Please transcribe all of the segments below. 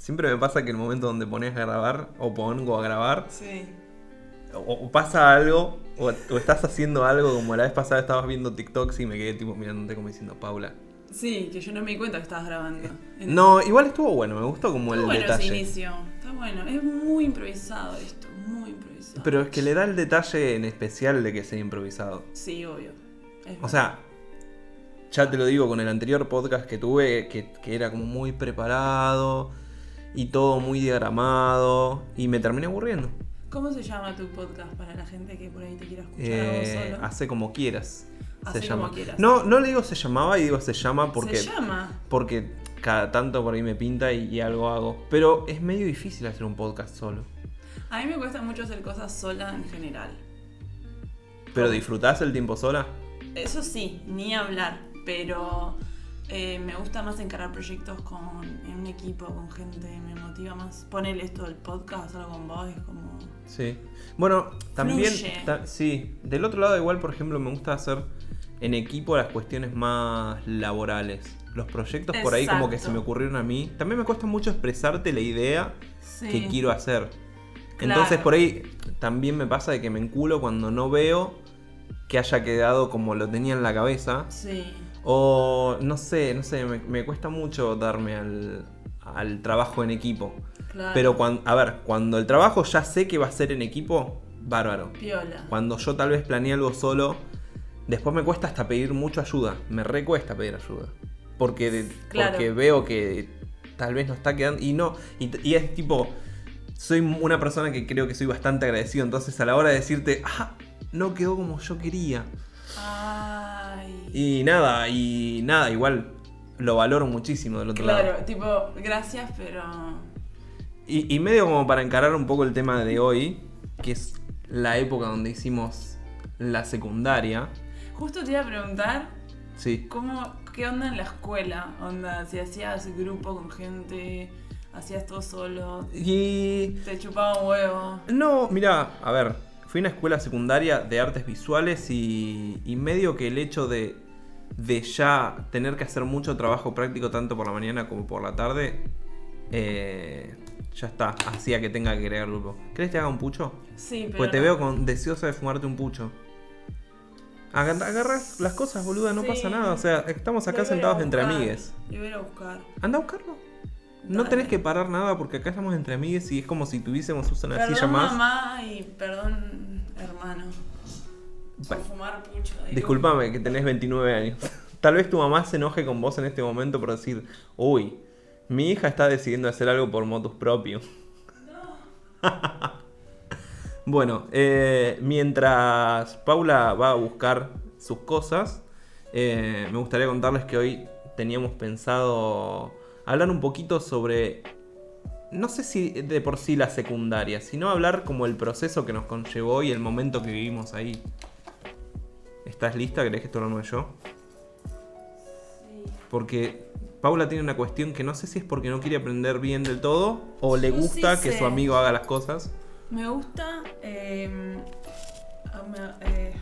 siempre me pasa que el momento donde pones a grabar o pongo a grabar, Sí. o, o pasa algo, o, o estás haciendo algo, como la vez pasada estabas viendo TikToks y me quedé tipo mirándote como diciendo, Paula. Sí, que yo no me di cuenta que estabas grabando. No, igual estuvo bueno, me gustó como el Está bueno detalle. ese inicio. Está bueno. Es muy improvisado esto. Muy improvisado. Pero es que le da el detalle en especial de que sea improvisado. Sí, obvio. Es O sea, ya te lo digo con el anterior podcast que tuve, que, que era como muy preparado y todo muy diagramado y me terminé aburriendo. ¿Cómo se llama tu podcast para la gente que por ahí te quiera escuchar Eh, a vos solo? hace como quieras. Hacé se como llama. quieras. No, no le digo se llamaba y digo se llama porque, Se llama. porque cada tanto por ahí me pinta y, y algo hago. Pero es medio difícil hacer un podcast solo. A mí me cuesta mucho hacer cosas sola en general. ¿Pero disfrutás el tiempo sola? Eso sí, ni hablar. Pero eh, me gusta más encarar proyectos con, en un equipo, con gente. Me motiva más. Ponerle esto del podcast, hacerlo con vos, es como. Sí. Bueno, también. Ta- sí. Del otro lado, igual, por ejemplo, me gusta hacer en equipo las cuestiones más laborales. Los proyectos por ahí como que se me ocurrieron a mí. También me cuesta mucho expresarte la idea Sí. que quiero hacer. Claro. Entonces por ahí también me pasa de que me enculo cuando no veo que haya quedado como lo tenía en la cabeza. Sí. O no sé, no sé, me, me cuesta mucho darme al, al trabajo en equipo. Claro. Pero cuando, a ver, cuando el trabajo ya sé que va a ser en equipo, bárbaro. Piola. Cuando yo tal vez planeé algo solo, después me cuesta hasta pedir mucha ayuda. Me recuesta pedir ayuda. Porque, de- Claro. porque veo que tal vez no está quedando. Y no, y, y es tipo. Soy una persona que creo que soy bastante agradecido. Entonces a la hora de decirte, ah, no quedó como yo quería. Ay. Y nada, y nada, igual lo valoro muchísimo del otro lado. Claro, tipo, gracias, pero. Y, y medio como para encarar un poco el tema de hoy, que es la época donde hicimos la secundaria. Justo te iba a preguntar Sí. cómo, qué onda en la escuela, onda, si hacías grupo con gente, hacías todo solo, Y. te chupaba un huevo. No, mira, a ver, fui a una escuela secundaria de artes visuales y, y medio que el hecho de, de ya tener que hacer mucho trabajo práctico tanto por la mañana como por la tarde, eh, ya está, hacía que tenga que agregar grupo. ¿Crees que te haga un pucho? Sí, pero. Pues te veo con deseosa de fumarte un pucho. Aga- Agarras las cosas, boluda, no Sí. pasa nada. O sea, estamos acá sentados entre amigues. Lo voy a buscar. Anda a buscarlo. No tenés que parar nada porque acá estamos entre amigues y es como si tuviésemos una Perdón, silla más. mamá, y perdón, hermano. Por Bueno. fumar pucho. digo. Disculpame que tenés 29 años. Tal vez tu mamá se enoje con vos en este momento por decir, uy, mi hija está decidiendo hacer algo por motus propio. bueno, eh, mientras Paula va a buscar sus cosas, eh, me gustaría contarles que hoy teníamos pensado hablar un poquito sobre, no sé si de por sí la secundaria, sino hablar como el proceso que nos conllevó y el momento que vivimos ahí. ¿Estás lista? ¿Querés que esto lo arme yo? Sí. Porque Paula tiene una cuestión que no sé si es porque no quiere aprender bien del todo o le Yo sí gusta que sé. su amigo haga las cosas. Me gusta. Eh, ah, me- eh,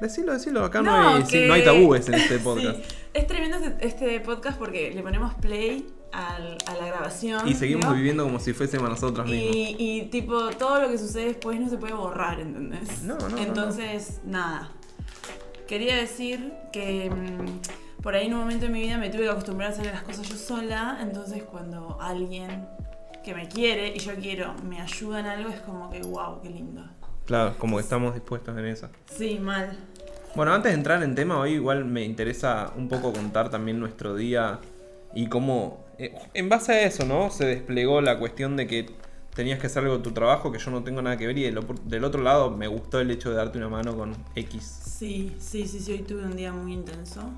Decilo, decilo, acá no, No, hay, sí, no hay tabúes en este podcast. Sí. Es tremendo este, este podcast porque le ponemos play al- a la grabación. Y seguimos ¿no? viviendo como si fuésemos nosotros mismos. Y, y, tipo, todo lo que sucede después no se puede borrar, ¿entendés? No, no, no, Entonces, nada. Quería decir que mm, por ahí en un momento de mi vida me tuve que acostumbrar a hacer las cosas yo sola. Entonces, cuando alguien que me quiere y yo quiero me ayuda en algo, es como que, wow, qué lindo. Claro, como que estamos dispuestos en eso. Sí, mal. Bueno, antes de entrar en tema, hoy igual me interesa un poco contar también nuestro día y cómo, eh, en base a eso, ¿no? Se desplegó la cuestión de que tenías que hacer algo de tu trabajo que yo no tengo nada que ver y del, otro lado me gustó el hecho de darte una mano con X. Sí, sí, sí, sí. Hoy tuve un día muy intenso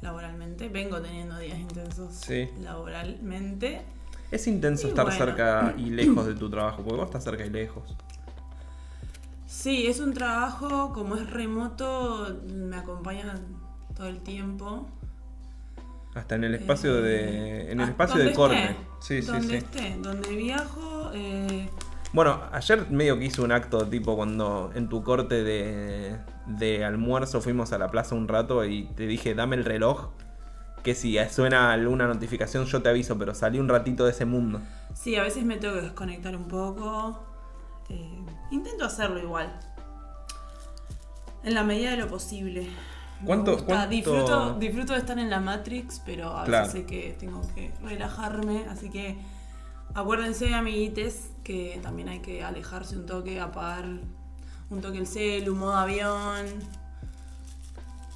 laboralmente. Vengo teniendo días intensos Sí. laboralmente. Es intenso Y estar bueno. cerca y lejos de tu trabajo, porque vos estás cerca y lejos. Sí, es un trabajo, como es remoto, me acompaña todo el tiempo. Hasta en el espacio de. En el Ah, espacio de corte. sí, donde sí. esté, donde viajo, eh, Bueno, ayer medio que hice un acto tipo cuando en tu corte de, de almuerzo fuimos a la plaza un rato y te dije, dame el reloj. que si suena alguna notificación yo te aviso, pero salí un ratito de ese mundo. Sí, a veces me tengo que desconectar un poco. Eh, intento hacerlo igual. En la medida de lo posible. Me ¿Cuánto- cuánto- Disfruto, disfruto de estar en la Matrix, pero a veces sé que tengo que relajarme. Así que acuérdense, amiguites, que también hay que alejarse un toque, apagar un toque el celu, modo avión.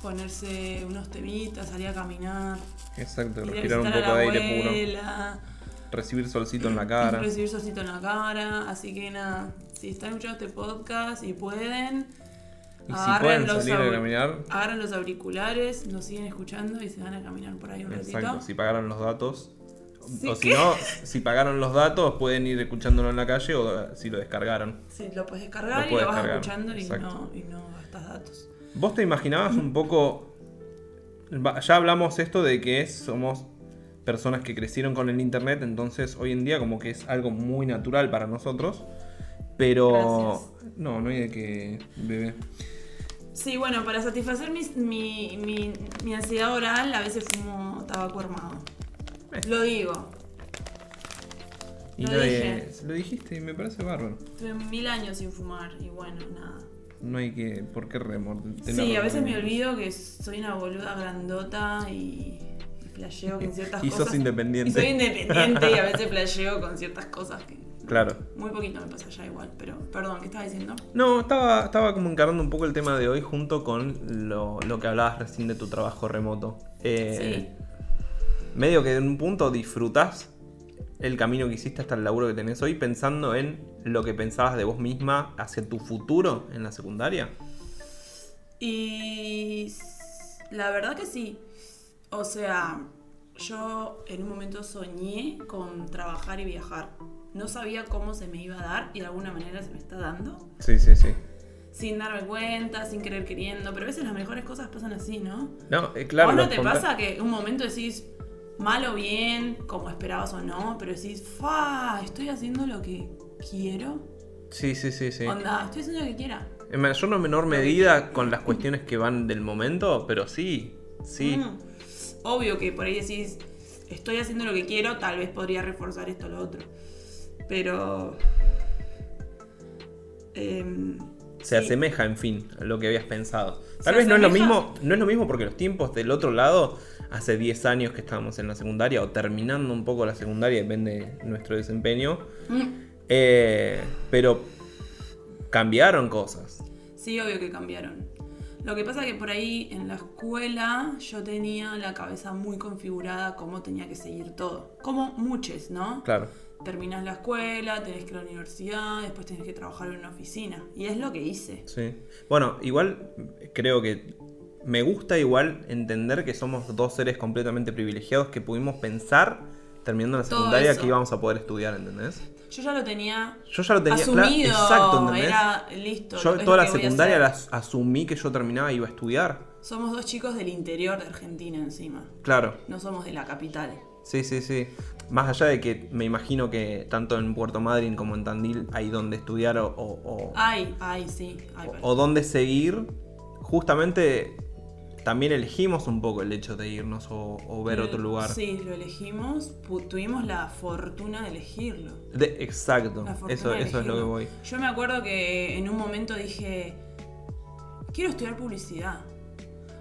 Ponerse unos temitas, salir a caminar. Exacto, respirar un poco de aire puro. Recibir solcito en la cara. Recibir solcito en la cara. Así que nada, si están escuchando este podcast y pueden, Y si agarren pueden los salir a caminar, agarran los auriculares, nos siguen escuchando y se van a caminar por ahí un exacto, ratito. si pagaron los datos. Sí, o si ¿qué? no, si pagaron los datos, pueden ir escuchándolo en la calle o si lo descargaron. Sí, lo puedes descargar Lo y lo vas escuchando y no, y no gastas datos. ¿Vos te imaginabas un poco... Ya hablamos esto de que somos personas que crecieron con el internet, entonces hoy en día como que es algo muy natural para nosotros. Pero... No, no hay de que... Bebé. Sí, bueno, para satisfacer mi, mi, mi ansiedad oral, a veces fumo tabaco armado. Eh. Lo digo. Y Lo nadie- dije. Lo dijiste y me parece bárbaro. Tuve mil años sin fumar y bueno, nada. No hay que... ¿Por qué remor? Sí, a veces me olvido que soy una boluda grandota y, y flasheo con ciertas Y cosas. sos independiente. Y soy independiente y a veces flasheo con ciertas cosas que Claro. muy poquito me pasa ya igual. Pero, perdón, ¿qué estabas diciendo? No, estaba, estaba como encarando un poco el tema de hoy junto con lo, lo que hablabas recién de tu trabajo remoto. Eh, Medio que en un punto disfrutás el camino que hiciste hasta el laburo que tenés hoy pensando en lo que pensabas de vos misma hacia tu futuro en la secundaria. Y la verdad que sí. O sea, yo en un momento soñé con trabajar y viajar. No sabía cómo se me iba a dar y de alguna manera se me está dando. Sí, sí, sí. Sin darme cuenta, sin querer queriendo. Pero a veces las mejores cosas pasan así, ¿no? No, eh, claro. ¿Vos no te pasa que un momento decís mal o bien, como esperabas o no, pero decís, fa, estoy haciendo lo que quiero? Sí, sí, sí, sí. Onda, estoy haciendo lo que quiera. En mayor o menor medida con las cuestiones que van del momento, pero sí, sí. Mm. Obvio que por ahí decís, estoy haciendo lo que quiero, tal vez podría reforzar esto o lo otro. Pero. em, Se sí. asemeja, en fin, a lo que habías pensado. Tal vez no es lo mismo, no es lo mismo porque los tiempos del otro lado, hace 10 años que estábamos en la secundaria o terminando un poco la secundaria, depende de nuestro desempeño. Mm. eh, pero cambiaron cosas. Sí, obvio que cambiaron. Lo que pasa es que por ahí en la escuela yo tenía la cabeza muy configurada cómo tenía que seguir todo. Como muchos, ¿no? Claro. Terminas la escuela, tenés que ir a la universidad, después tenés que trabajar en una oficina. Y es lo que hice. Sí. Bueno, igual creo que me gusta igual entender que somos dos seres completamente privilegiados que pudimos pensar terminando la secundaria que íbamos a poder estudiar, ¿entendés? Yo ya lo tenía Yo ya lo tenía claro. Exacto, ¿entendés? Era listo. Yo toda la secundaria la asumí que yo terminaba y iba a estudiar. Somos dos chicos del interior de Argentina encima. Claro. No somos de la capital. Sí, sí, sí. Más allá de que me imagino que tanto en Puerto Madryn como en Tandil hay donde estudiar o, o, o- Ay, ay, sí. Ay, o- o donde seguir, justamente también elegimos un poco el hecho de irnos o, o ver otro lugar. Sí, lo elegimos. Tuvimos la fortuna de elegirlo. De- exacto, La fortuna eso, de eso es lo que voy. Yo me acuerdo que en un momento dije, quiero estudiar publicidad.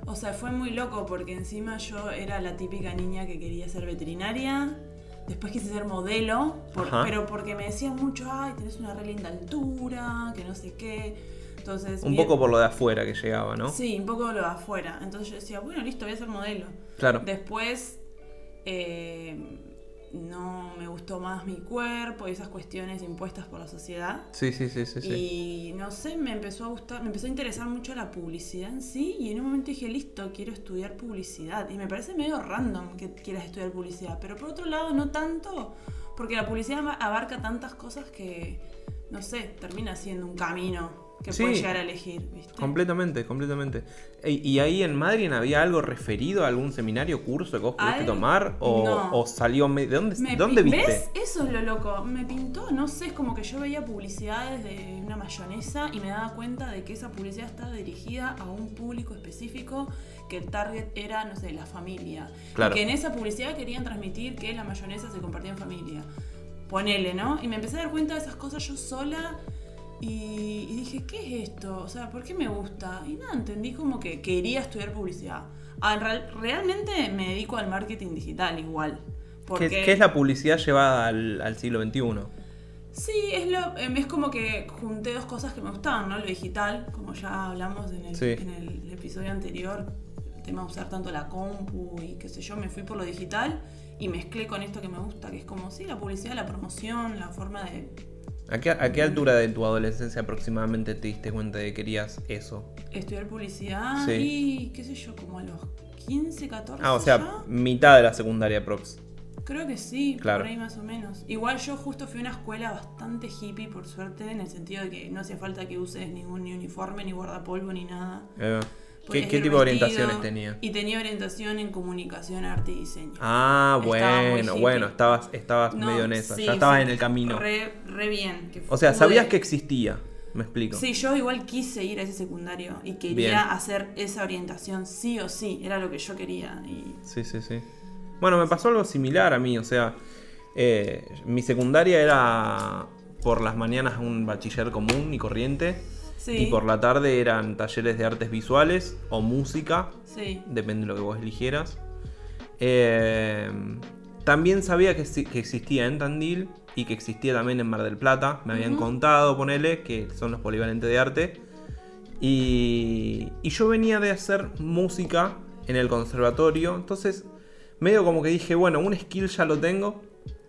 O sea, fue muy loco porque encima yo era la típica niña que quería ser veterinaria. Después quise ser modelo, por- pero porque me decían mucho, ay, tenés una re linda altura, que no sé qué. Entonces, Un bien- poco por lo de afuera que llegaba, ¿no? Sí, un poco lo de afuera. Entonces yo decía, bueno, listo, voy a ser modelo. Claro. Después eh, no me gustó más mi cuerpo y esas cuestiones impuestas por la sociedad. Sí, sí, sí, sí, sí. Y no sé, me empezó a gustar, me empezó a interesar mucho la publicidad en sí. Y en un momento dije, listo, quiero estudiar publicidad. Y me parece medio random que quieras estudiar publicidad. Pero por otro lado, no tanto, porque la publicidad aba- abarca tantas cosas que, no sé, termina siendo un camino que Sí. puedes llegar a elegir, ¿viste? Completamente, completamente. Ey, ¿Y ahí en Madrid había algo referido a algún seminario, curso que vos pudiste Al- tomar? ¿O, no. o salió... ¿De dónde, Me dónde viste? ¿Ves? Eso es lo loco. Me pintó, no sé, es como que yo veía publicidades de una mayonesa y me daba cuenta de que esa publicidad estaba dirigida a un público específico, que el target era, no sé, la familia. Claro. Y que en esa publicidad querían transmitir que la mayonesa se compartía en familia. Ponele, ¿no? Y me empecé a dar cuenta de esas cosas yo sola y, y dije, ¿qué es esto? O sea, ¿por qué me gusta? Y nada, entendí como que quería estudiar publicidad. Ah, en real- realmente me dedico al marketing digital igual. ¿Qué, Porque... qué es la publicidad llevada al, al siglo XXI? Sí, es, lo, em, es como que junté dos cosas que me gustaban, ¿no? Lo digital, como ya hablamos en el, Sí. en el episodio anterior, el tema de usar tanto la compu y qué sé yo, me fui por lo digital y mezclé con esto que me gusta, que es como, sí, la publicidad, la promoción, la forma de ¿A qué, a qué altura de tu adolescencia aproximadamente te diste cuenta de que querías eso? estudiar publicidad Sí. y qué sé yo, como a los 15, 14 Ah, o sea, ya. mitad de la secundaria prox. Creo que sí, Claro. por ahí más o menos. Igual yo justo fui a una escuela bastante hippie, por suerte, en el sentido de que no hacía falta que uses ningún ni uniforme, ni guardapolvo, ni nada. Eh, ¿Qué, tipo de orientaciones tenía? Y tenía orientación en comunicación, arte y diseño. Ah, bueno, bueno, estabas, estabas No, medio en esa, sí, ya estabas en el camino. Re, re bien. que O sea, sabías que existía, me explico. Sí, yo igual quise ir a ese secundario y quería Bien. hacer esa orientación sí o sí, era lo que yo quería. Y... Sí, sí, sí. Bueno, me pasó algo similar a mí, o sea, eh, mi secundaria era por las mañanas un bachiller común y corriente, Sí, y por la tarde eran talleres de artes visuales o música, sí, depende de lo que vos eligieras. Eh, también sabía que, exi- que existía en Tandil y que existía también en Mar del Plata. Me habían contado, ponele, que son los polivalentes de arte. Y, y yo venía de hacer música en el conservatorio. Entonces, medio como que dije, bueno, un skill ya lo tengo.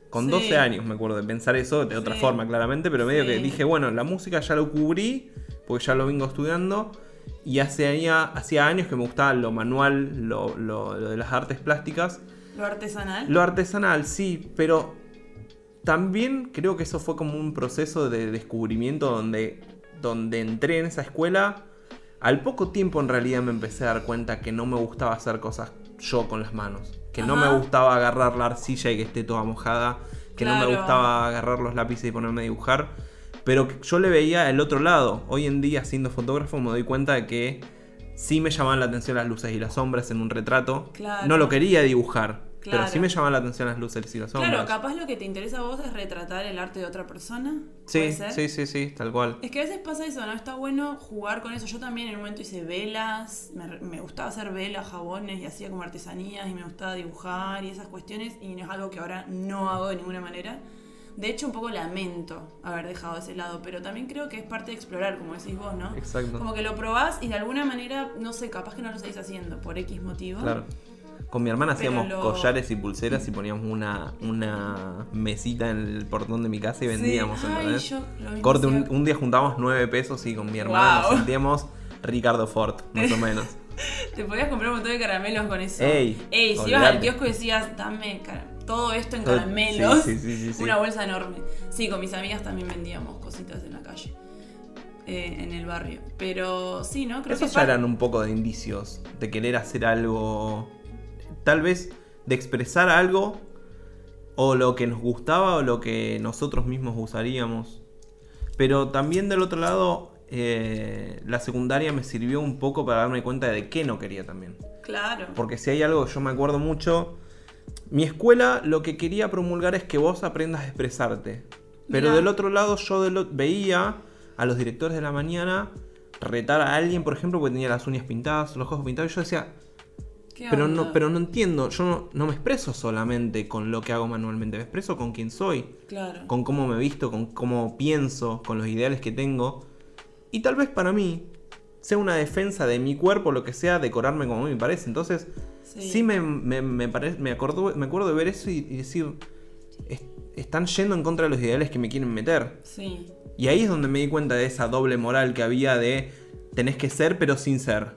Con Sí. 12 años me acuerdo de pensar eso, de otra Sí. forma claramente, pero medio que dije, bueno, la música ya lo cubrí, porque ya lo vengo estudiando. Y hace hacía años que me gustaba lo manual, lo, lo- lo de las artes plásticas. lo artesanal. Lo artesanal, sí, pero también creo que eso fue como un proceso de descubrimiento donde, donde entré en esa escuela. Al poco tiempo en realidad me empecé a dar cuenta que no me gustaba hacer cosas yo con las manos. Que no me gustaba agarrar la arcilla y que esté toda mojada. Que no me gustaba agarrar los lápices y ponerme a dibujar. Pero yo le veía el otro lado. Hoy en día, siendo fotógrafo, me doy cuenta de que sí me llamaban la atención las luces y las sombras en un retrato. Claro. No lo quería dibujar, pero sí me llamaban la atención las luces y las sombras. Claro, capaz lo que te interesa a vos es retratar el arte de otra persona. ¿Puede Sí, sí, sí, sí, tal cual. Es que a veces pasa eso, ¿no? Está bueno jugar con eso. Yo también en un momento hice velas, me, me gustaba hacer velas, jabones y hacía como artesanías y me gustaba dibujar y esas cuestiones y es algo que ahora no hago de ninguna manera. De hecho, un poco lamento haber dejado ese lado, pero también creo que es parte de explorar, como decís vos, ¿no? Exacto. Como que lo probás y de alguna manera, no sé, capaz que no lo seguís haciendo por X motivo. Claro. Con mi hermana hacíamos lo- collares y pulseras y poníamos una, una mesita en el portón de mi casa y Sí, vendíamos, ay, ¿entendés? yo lo Corte, un, un día juntamos nueve pesos y con mi hermana Wow. nos sentíamos Ricardo Ford, más o menos. Te podías comprar un montón de caramelos con eso. Ey, Ey, si ibas al kiosco y decías, dame cara- todo esto en caramelos. sí, sí, sí. Una bolsa enorme. Sí, con mis amigas también vendíamos cositas en la calle. eh, en el barrio. Pero sí, ¿no? Creo Esos que ya eran un poco de indicios de querer hacer algo, tal vez de expresar algo, o lo que nos gustaba o lo que nosotros mismos usaríamos. Pero también del otro lado, eh, la secundaria me sirvió un poco para darme cuenta de qué no quería también. Claro. Porque si hay algo que yo me acuerdo mucho, mi escuela lo que quería promulgar es que vos aprendas a expresarte. Pero Mirá. del otro lado yo de lo- veía a los directores de la mañana retar a alguien, por ejemplo, porque tenía las uñas pintadas, los ojos pintados, y yo decía, ¿Qué pero onda? no, pero no entiendo, yo no, no me expreso solamente con lo que hago manualmente, me expreso con quién soy, Claro. con cómo me visto, con cómo pienso, con los ideales que tengo. Y tal vez para mí sea una defensa de mi cuerpo, lo que sea, decorarme como a mí me parece. Entonces, Sí. sí, me, me, me, pare- me, acuerdo, me acuerdo de ver eso y, y decir, "Es- están yendo en contra de los ideales que me quieren meter. Sí. Y ahí es donde me di cuenta de esa doble moral que había de tenés que ser pero sin ser.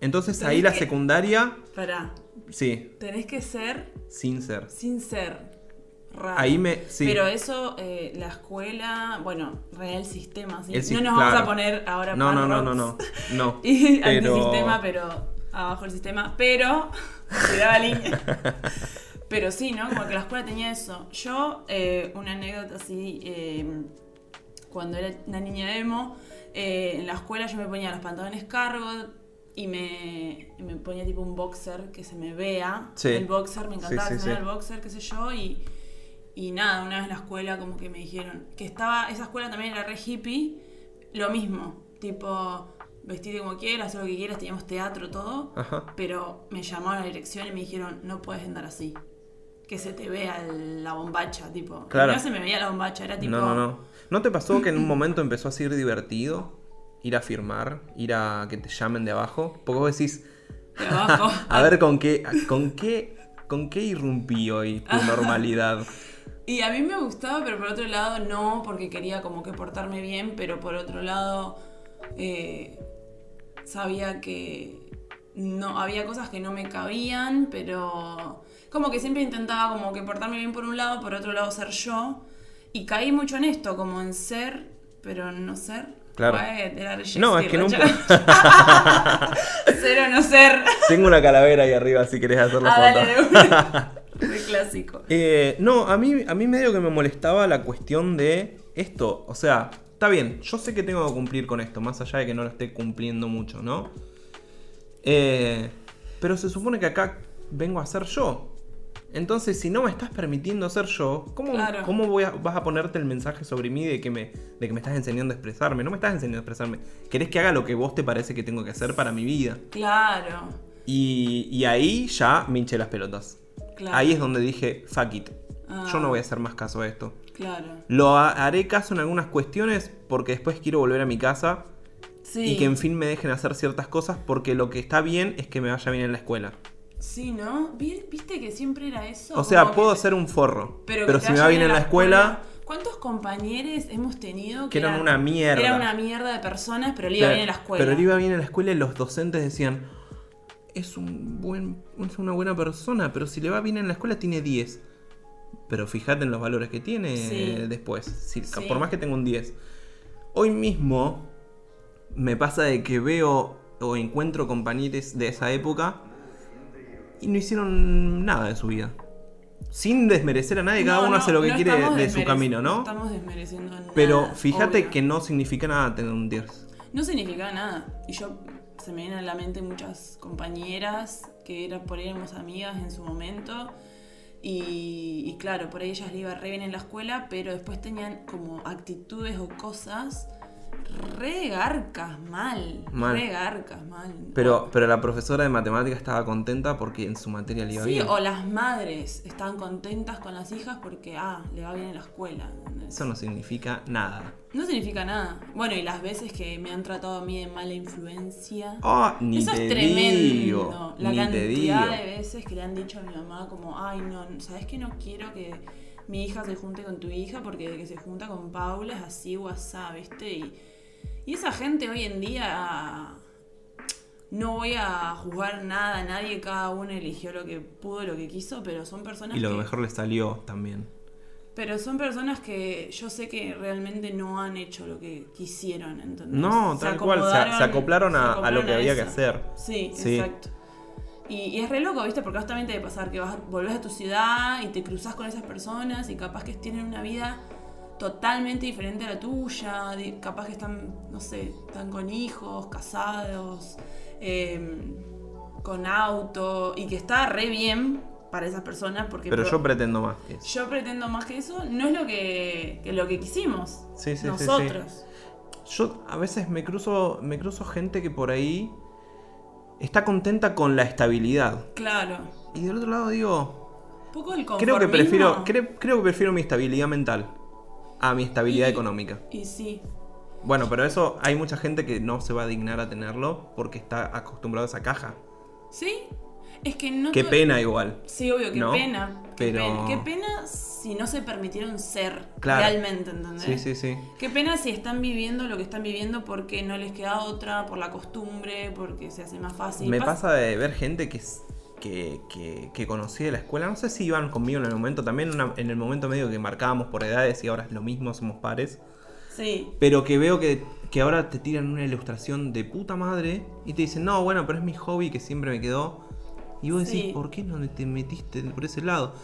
Entonces Tenés ahí la secundaria, Pará. sí, Tenés que ser sin ser. sin ser. raro. Ahí me. Sí. Pero eso, eh, la escuela, bueno, real sistema, ¿sí? El si- no nos vamos a poner ahora no, no, no, no, no. No. Y Pero- antisistema, pero abajo el sistema. Pero, cuidado línea. Pero sí, ¿no? Como que la escuela tenía eso. Yo, eh, una anécdota así, eh, cuando era una niña emo, eh, en la escuela yo me ponía los pantalones cargo y me, y me ponía tipo un boxer que se me vea. Sí. El boxer, me encantaba Sí, que sí, se me vea sí. el boxer, qué sé yo, y, y nada, una vez en la escuela como que me dijeron que estaba, esa escuela también era re hippie, lo mismo, tipo, vestirte como quieras, hacer lo que quieras, teníamos teatro, todo, Ajá. pero me llamaron a la dirección y me dijeron, no puedes andar así. Que se te vea el- la bombacha, tipo. Claro. No se me veía la bombacha, era tipo. No, no, no. ¿No te pasó que en un momento empezó a ser divertido ir a firmar, ir a que te llamen de abajo? Porque vos decís, De abajo. a ver con qué, con qué, con qué irrumpí hoy tu normalidad. Y a mí me gustaba, pero por otro lado no, porque quería como que portarme bien, pero por otro lado eh, sabía que no había cosas que no me cabían, pero como que siempre intentaba como que portarme bien por un lado, por otro lado ser yo. Y caí mucho en esto, como en ser, pero no ser. Claro. Guay, era re No, es que no Shakespeare, Ser o no ser. Tengo una calavera ahí arriba si querés hacer la Ah, foto. dale, clásico. Eh, no, a mí, a mí medio que me molestaba la cuestión de esto. O sea, está bien, yo sé que tengo que cumplir con esto, más allá de que no lo esté cumpliendo mucho, ¿no? Eh, pero se supone que acá vengo a ser yo. Entonces, si no me estás permitiendo ser yo, ¿cómo, Claro. cómo voy a- vas a ponerte el mensaje sobre mí de que, me, de que me estás enseñando a expresarme? No me estás enseñando a expresarme. ¿Querés que haga lo que vos te parece que tengo que hacer para mi vida? Claro. Y, y ahí ya me hinché las pelotas. Claro. Ahí es donde dije, fuck it. Ah. Yo no voy a hacer más caso a esto. Claro. Lo ha- haré caso en algunas cuestiones porque después quiero volver a mi casa Sí. y que en fin me dejen hacer ciertas cosas porque lo que está bien es que me vaya bien en la escuela. Sí, ¿no? Vi- ¿Viste que siempre era eso? O sea, puedo que- ser un forro, pero, que te si me va bien en la escuela, ¿Cuántos compañeros hemos tenido Que eran una mierda. Era una mierda de personas, pero le iba bien en la escuela. Pero le iba bien en la escuela y los docentes decían, es un buen es una buena persona, pero si le va bien en la escuela tiene 10. Pero fíjate en los valores que tiene Sí. después, si- Sí. por más que tenga un 10. Hoy mismo me pasa de que veo o encuentro compañeros de esa época y no hicieron nada de su vida. Sin desmerecer a nadie, cada No, uno no, hace lo que no quiere de su camino, ¿no? estamos desmereciendo nada. Pero fíjate obvio. que no significa nada tener un 10. No significaba nada. Y yo se me vienen a la mente muchas compañeras que era, por ahí éramos amigas en su momento. Y, y claro, por ahí ellas le iba re bien en la escuela, pero después tenían como actitudes o cosas re garcas, mal. Mal. Re garcas, mal. Pero, pero la profesora de matemáticas estaba contenta porque en su materia le iba Sí, bien. o las madres estaban contentas con las hijas porque, ah, le va bien en la escuela. ¿entendés? Eso no significa nada. No significa nada. Bueno, y las veces que me han tratado a mí de mala influencia. Oh, ni Eso te es tremendo. digo. la ni te cantidad digo. de veces que le han dicho a mi mamá como, ay, no, ¿sabes que no quiero que mi hija se junte con tu hija? Porque de que se junta con Paula es así asá, ¿viste? Y, y esa gente hoy en día... No voy a juzgar nada a nadie, cada uno eligió lo que pudo, lo que quiso, pero son personas Y lo que... mejor le salió también. Pero son personas que yo sé que realmente no han hecho lo que quisieron, ¿entendés? No, Se tal cual, se, acomodaron- se acoplaron se a, lo que había que hacer. Sí, Sí. exacto. Y, y es re loco, ¿viste? Porque justamente de pasar que vas, volvés a tu ciudad y te cruzas con esas personas y capaz que tienen una vida totalmente diferente a la tuya, capaz que están, no sé, están con hijos, casados, eh, con auto y que está re bien para esas personas porque Pero pro- yo pretendo más que eso. yo pretendo más que eso, no es lo que, que lo que quisimos. Sí, sí, sí, sí. nosotros. Yo a veces me cruzo, me cruzo gente que por ahí está contenta con la estabilidad. Claro. Y del otro lado digo, Un poco el creo que prefiero, creo, creo que prefiero mi estabilidad mental a mi estabilidad Y- económica. Y sí. Bueno, pero eso hay mucha gente que no se va a dignar a tenerlo porque está acostumbrado a esa caja. ¿Sí? Es que no. Qué pena igual. Sí, obvio, qué ¿No? pena. Pero-. Qué pena si no se permitieron ser Claro. realmente, ¿entendés? Sí, sí, sí. Qué pena si están viviendo lo que están viviendo porque no les queda otra, por la costumbre, porque se hace más fácil. Me Pas- pasa de ver gente que que, que- que conocí de la escuela, no sé si iban conmigo en el momento, también una- en el momento medio que marcábamos por edades y ahora es lo mismo, somos pares, Sí, pero que veo que, que ahora te tiran una ilustración de puta madre y te dicen, no, bueno, pero es mi hobby que siempre me quedó. Y vos decís, Sí. ¿por qué no te metiste por ese lado?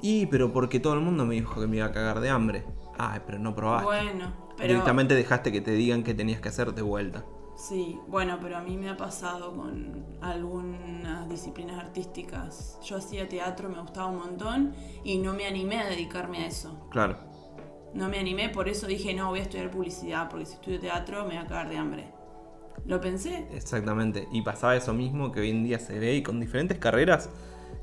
Y, pero porque todo el mundo me dijo que me iba a cagar de hambre. Ay, pero no probaste. bueno, pero... Directamente dejaste que te digan qué tenías que hacer de vuelta. Sí, bueno, pero a mí me ha pasado con algunas disciplinas artísticas. Yo hacía teatro, me gustaba un montón y no me animé a dedicarme a eso. Claro. No me animé, por eso dije, no, voy a estudiar publicidad, porque si estudio teatro me voy a cagar de hambre. Lo pensé. Exactamente. Y pasaba eso mismo que hoy en día se ve y con diferentes carreras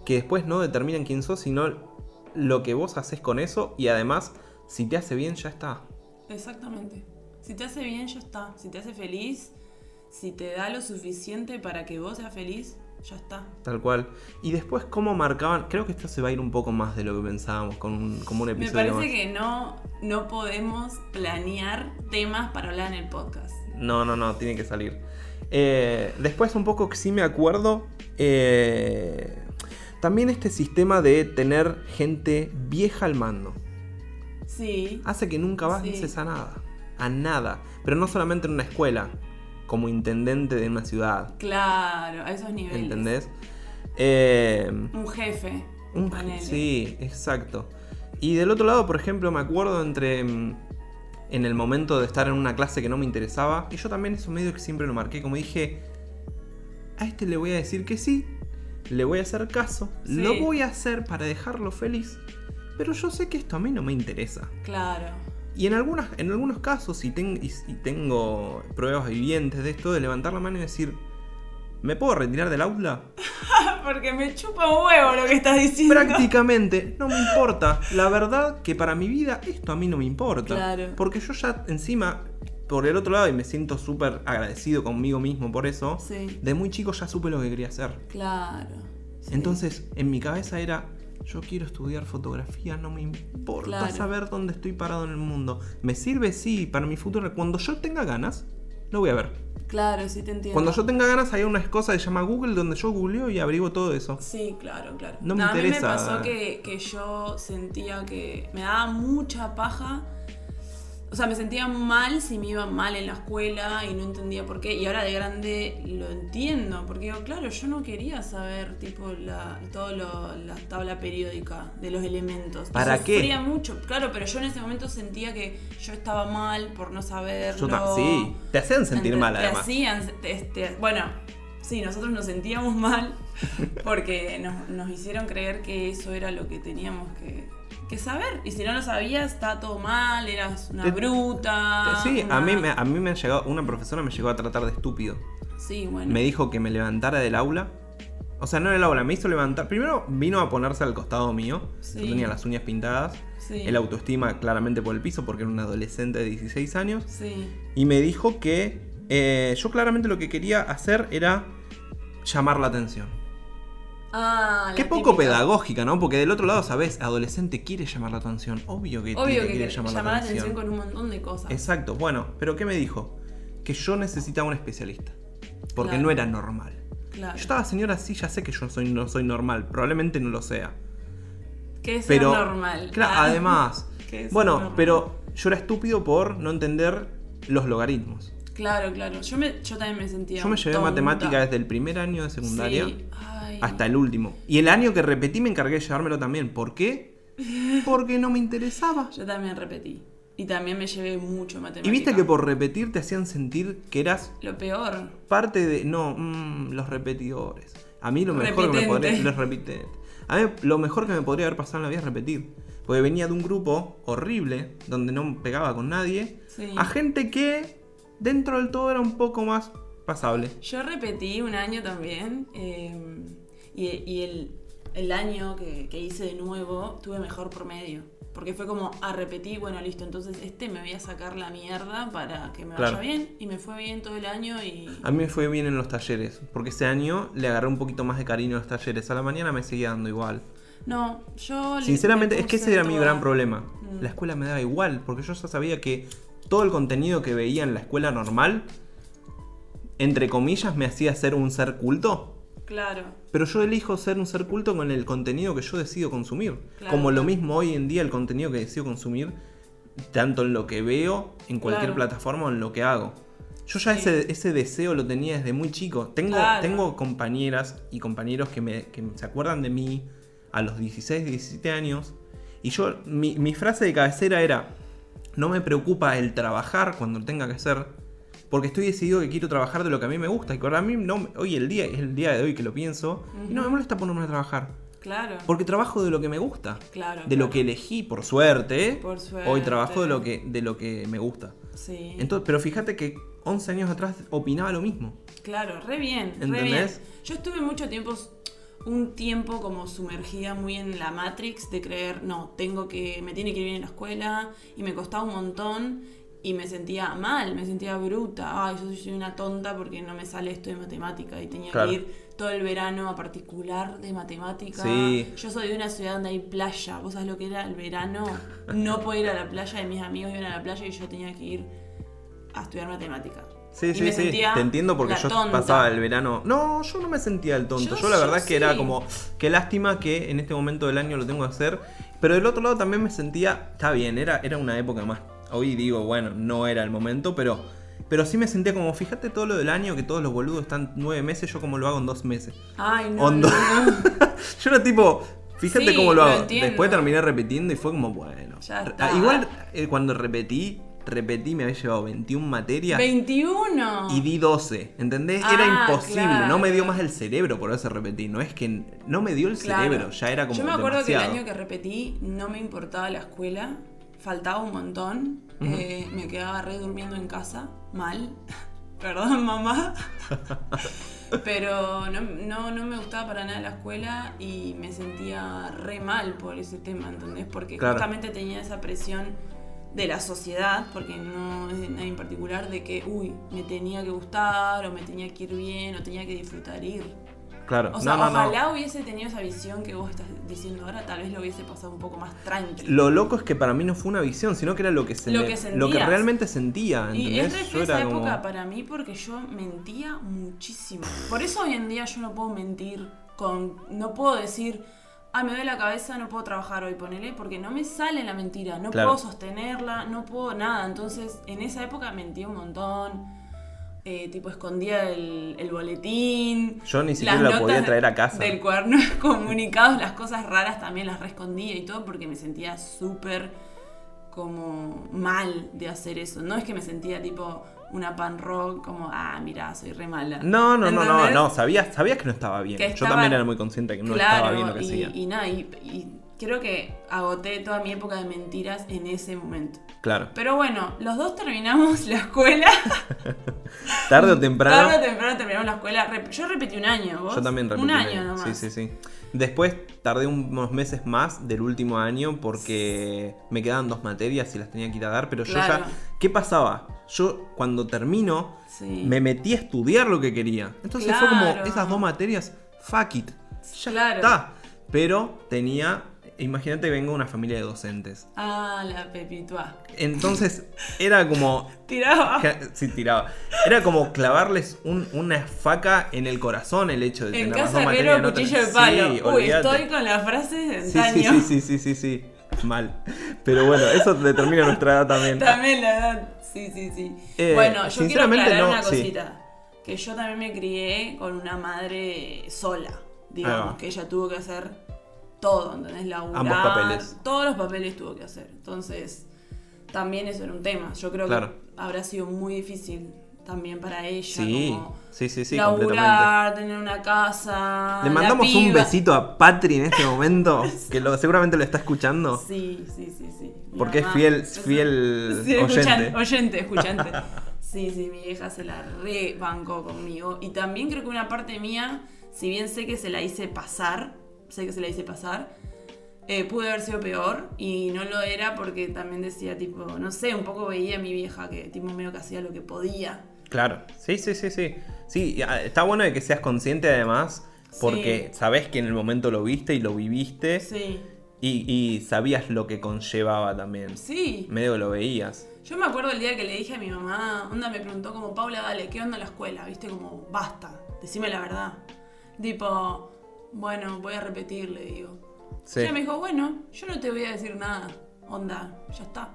que después no determinan quién sos, sino lo que vos haces con eso y además, si te hace bien, ya está. Exactamente. Si te hace bien, ya está. Si te hace feliz, si te da lo suficiente para que vos seas feliz, ya está. Tal cual. Y después, ¿cómo marcaban? Creo que esto se va a ir un poco más de lo que pensábamos, con un, como un Me episodio parece más. que no, no podemos planear temas para hablar en el podcast. No, no, no, tiene que salir. Eh, después, un poco que sí me acuerdo. eh, también este sistema de tener gente vieja al mando. Sí. Hace que nunca avances Sí. a nada. A nada. Pero no solamente en una escuela. Como intendente de una ciudad. Claro, a esos niveles. ¿Entendés? Eh, Un jefe. Un- ponele. sí, exacto. Y del otro lado, por ejemplo, me acuerdo entre mm, en el momento de estar en una clase que no me interesaba, y yo también eso medio que siempre lo marqué, como dije, a este le voy a decir que sí, le voy a hacer caso, Sí. lo voy a hacer para dejarlo feliz, pero yo sé que esto a mí no me interesa. Claro. Y en, algunas, en algunos casos, y, ten- y- y tengo pruebas vivientes de esto, de levantar la mano y decir, ¿me puedo retirar del aula? Porque me chupa un huevo lo que estás diciendo. Prácticamente, no me importa. La verdad que para mi vida esto a mí no me importa. Claro. Porque yo ya encima, por el otro lado, y me siento súper agradecido conmigo mismo por eso, Sí. de muy chico ya supe lo que quería hacer. Claro. sí. Entonces, en mi cabeza era, yo quiero estudiar fotografía, no me importa Claro. saber dónde estoy parado en el mundo. Me sirve, sí, para mi futuro. Cuando yo tenga ganas, lo voy a ver. Claro, sí te entiendo. Cuando yo tenga ganas, hay una cosa que se llama Google donde yo googleo y averiguo todo eso. Sí, claro, claro. No me a mí me interesa. pasó que, que yo sentía que me daba mucha paja. O sea, me sentía mal si me iba mal en la escuela y no entendía por qué. Y ahora de grande lo entiendo. Porque digo, claro, yo no quería saber, tipo, la, todo lo- la tabla periódica de los elementos. ¿Para qué? Sufría mucho, claro, pero yo en ese momento sentía que yo estaba mal por no saberlo. Yo sí, te hacen sentir Ent- mal te además. hacían, este, bueno, sí, nosotros nos sentíamos mal porque nos, nos hicieron creer que eso era lo que teníamos que, que saber. Y si no lo sabías, está todo mal, eras una Te- bruta. Sí, una- a mí, me, a mí me llegado, una profesora me llegó a tratar de estúpido. Sí, bueno. Me dijo que me levantara del aula. O sea, no del aula, me hizo levantar. Primero vino a ponerse al costado mío. Sí. Yo tenía las uñas pintadas. Sí. El autoestima claramente por el piso porque era un adolescente de 16 años. Sí, Y me dijo que eh, yo claramente lo que quería hacer era llamar la atención. Ah, Qué poco típica. pedagógica, ¿no? Porque del otro lado, ¿sabes? Adolescente quiere llamar la atención. Obvio que Obvio tiene- que quiere llamar, llamar la atención. con un montón de cosas. Exacto, bueno, pero ¿qué me dijo? Que yo necesitaba un especialista. Porque Claro. no era normal. Claro. Yo estaba, señora, sí, ya sé que yo soy, no soy normal. Probablemente no lo sea. Que es Pero. normal. Claro, Ah. además. Bueno, normal. pero yo era estúpido por no entender los logaritmos. Claro, claro. Yo, me, yo también me sentía. Yo me llevé tonta. matemática desde el primer año de secundaria Sí. Hasta el último. Y el año que repetí me encargué de llevármelo también. ¿Por qué? Porque no me interesaba. Yo también repetí. Y también me llevé mucho matemática. Y viste que por repetir te hacían sentir que eras Lo peor. parte de. No, mm, los repetidores. A mí lo mejor que me podría. Los repitentes. A mí lo mejor que me podría haber pasado en la vida es repetir. Porque venía de un grupo horrible, donde no pegaba con nadie, Sí. a gente que dentro del todo era un poco más pasable. Yo repetí un año también. eh, y y el, el año que, que hice de nuevo tuve mejor promedio. Porque fue como a repetir, bueno, listo, entonces este me voy a sacar la mierda para que me Claro. vaya bien. Y me fue bien todo el año y. A mí me fue bien en los talleres, porque ese año le agarré un poquito más de cariño a los talleres. A la mañana me seguía dando igual. No, yo. le- Sinceramente, me es que ese era mi gran problema. Mm. La escuela me daba igual, porque yo ya sabía que todo el contenido que veía en la escuela normal, entre comillas, me hacía ser un ser culto. Claro. Pero yo elijo ser un ser culto con el contenido que yo decido consumir. Claro, Como lo mismo hoy en día el contenido que decido consumir, tanto en lo que veo, en cualquier Claro. plataforma o en lo que hago. Yo ya Sí. ese, ese deseo lo tenía desde muy chico. Tengo, Claro. tengo compañeras y compañeros que, me, que se acuerdan de mí a los 16, 17 años. Y yo, mi, mi frase de cabecera era, no me preocupa el trabajar cuando tenga que ser, porque estoy decidido que quiero trabajar de lo que a mí me gusta. Y que a mí no, hoy el día es el día de hoy que lo pienso, y no me molesta ponerme a trabajar. Claro. Porque trabajo de lo que me gusta. Claro. De lo claro. que elegí, por suerte. Por suerte. Hoy trabajo de lo que, de lo que me gusta. Sí. Entonces, pero fíjate que 11 años atrás opinaba lo mismo. Claro, re bien, re ¿Entendés? bien. Yo estuve mucho tiempo, un tiempo como sumergida muy en la Matrix de creer, no, tengo que, me tiene que ir bien en la escuela y me costaba un montón y me sentía mal, me sentía bruta, ay, yo soy una tonta porque no me sale esto de matemática y tenía Claro. que ir todo el verano a particular de matemática. Sí. Yo soy de una ciudad donde hay playa, vos sabés lo que era el verano, no poder ir a la playa y mis amigos iban a la playa y yo tenía que ir a estudiar matemática. Sí, Y sí, me sí. Te entiendo porque yo tonta. pasaba el verano. No, yo no me sentía el tonto. Yo, Yo- la yo verdad es que era como, qué lástima que en este momento del año lo tengo que hacer. Pero del otro lado también me sentía, está bien, era, era una época más. Hoy digo, bueno, no era el momento, pero, pero sí me sentía como, fíjate todo lo del año, que todos los boludos están nueve meses, yo como lo hago en dos meses. Ay, no, Hondo. no, no. Yo era tipo, fíjate Sí, cómo lo hago. Después terminé repitiendo y fue como, bueno. Ya Ah, está. Igual eh, cuando repetí, repetí, me había llevado 21 materias. 21. Y di 12, ¿entendés? Ah, era imposible, claro. no me dio más el cerebro por eso repetí, no es que no me dio el Claro. cerebro, ya era como Yo me acuerdo que el año que repetí no me importaba la escuela, faltaba un montón, eh, me quedaba re durmiendo en casa, mal. Perdón, mamá. Pero no, no, no me gustaba para nada la escuela y me sentía re mal por ese tema, ¿entendés? Porque Claro. justamente tenía esa presión de la sociedad, porque no es de nadie en particular, de que, uy, me tenía que gustar, o me tenía que ir bien, o tenía que disfrutar ir. Claro, O sea, no, no, no. ojalá hubiese tenido esa visión que vos estás diciendo ahora, tal vez lo hubiese pasado un poco más tranquilo. Lo loco es que para mí no fue una visión, sino que era lo que se Lo me- que lo que realmente sentía, y ¿entendés? es re Yo fea esa como época para mí porque yo mentía muchísimo. Por eso hoy en día yo no puedo mentir con. No puedo decir, ah, me duele la cabeza, no puedo trabajar hoy, ponele, porque no me sale la mentira. No Claro. puedo sostenerla, no puedo nada. Entonces, en esa época mentía un montón. Eh, tipo, escondía el, el boletín. Yo ni siquiera lo podía traer a casa. Del cuaderno de comunicados, las cosas raras también las reescondía y todo porque me sentía súper como mal de hacer eso. No es que me sentía tipo una pan rock, como, ah, mira, soy re mala. No, no, no, no, no, sabías, sabías que no estaba bien. Yo también era muy consciente que no claro, estaba bien lo que y, hacía. y nada, y, y creo que agoté toda mi época de mentiras en ese momento. Claro. Pero bueno, los dos terminamos la escuela. Tarde o temprano. Tarde o temprano terminamos la escuela. Yo repetí un año, ¿vos? Yo también repetí. Un año nomás. Sí, sí, sí. Después tardé unos meses más del último año porque me quedaban dos materias y las tenía que ir a dar, pero yo ya... ¿Qué pasaba? Yo cuando termino Sí. me metí a estudiar lo que quería. Entonces fue como esas dos materias, fuck it. Ya Claro. está. Pero tenía... Imagínate que vengo de una familia de docentes. Ah, la pepituá. Entonces era como Tiraba. Sí, tiraba. Era como clavarles un- una faca en el corazón el hecho de En tener las casa dos herrero, materias. cuchillo de Sí, palo. Uy, estoy con las frases de Sí, sí, antaño. sí, sí, sí, sí, sí. Mal. Pero bueno, eso determina nuestra edad también. También la edad. Sí, sí, sí. Eh, bueno, yo quiero aclarar no, una sí. cosita. Que yo también me crié con una madre sola. Digamos, va. que ella tuvo que hacer todo, ¿entendés? Laburar, Ambos papeles. Todos los papeles tuvo que hacer. Entonces, también eso era un tema. Yo creo Claro. que habrá sido muy difícil también para ella. Sí, como sí, sí, sí, laburar, tener una casa. Le mandamos un besito a Patri en este momento, que lo, seguramente lo está escuchando. Sí, sí, sí, sí. Mi Porque es fiel- fiel Sí, oyente. oyente, escuchante. Sí, sí, mi vieja se la rebancó conmigo. Y también creo que una parte mía, si bien sé que se la hice pasar, sé que se la hice pasar, eh, pude haber sido peor y no lo era porque también decía, tipo, no sé, un poco veía a mi vieja que tipo medio que hacía lo que podía. Claro, sí, sí, sí, sí. Sí, ah, está bueno de que seas consciente además, porque sabes que en el momento lo viste y lo viviste Sí, y, y sabías lo que conllevaba también. sí. Medio lo veías. Yo me acuerdo el día que le dije a mi mamá, onda me preguntó como, Paula, dale, ¿qué onda la escuela? Viste, como, basta, decime la verdad. Tipo, bueno, voy a repetir, le digo. Sí. Ella me dijo, bueno, yo no te voy a decir nada. Onda, ya está.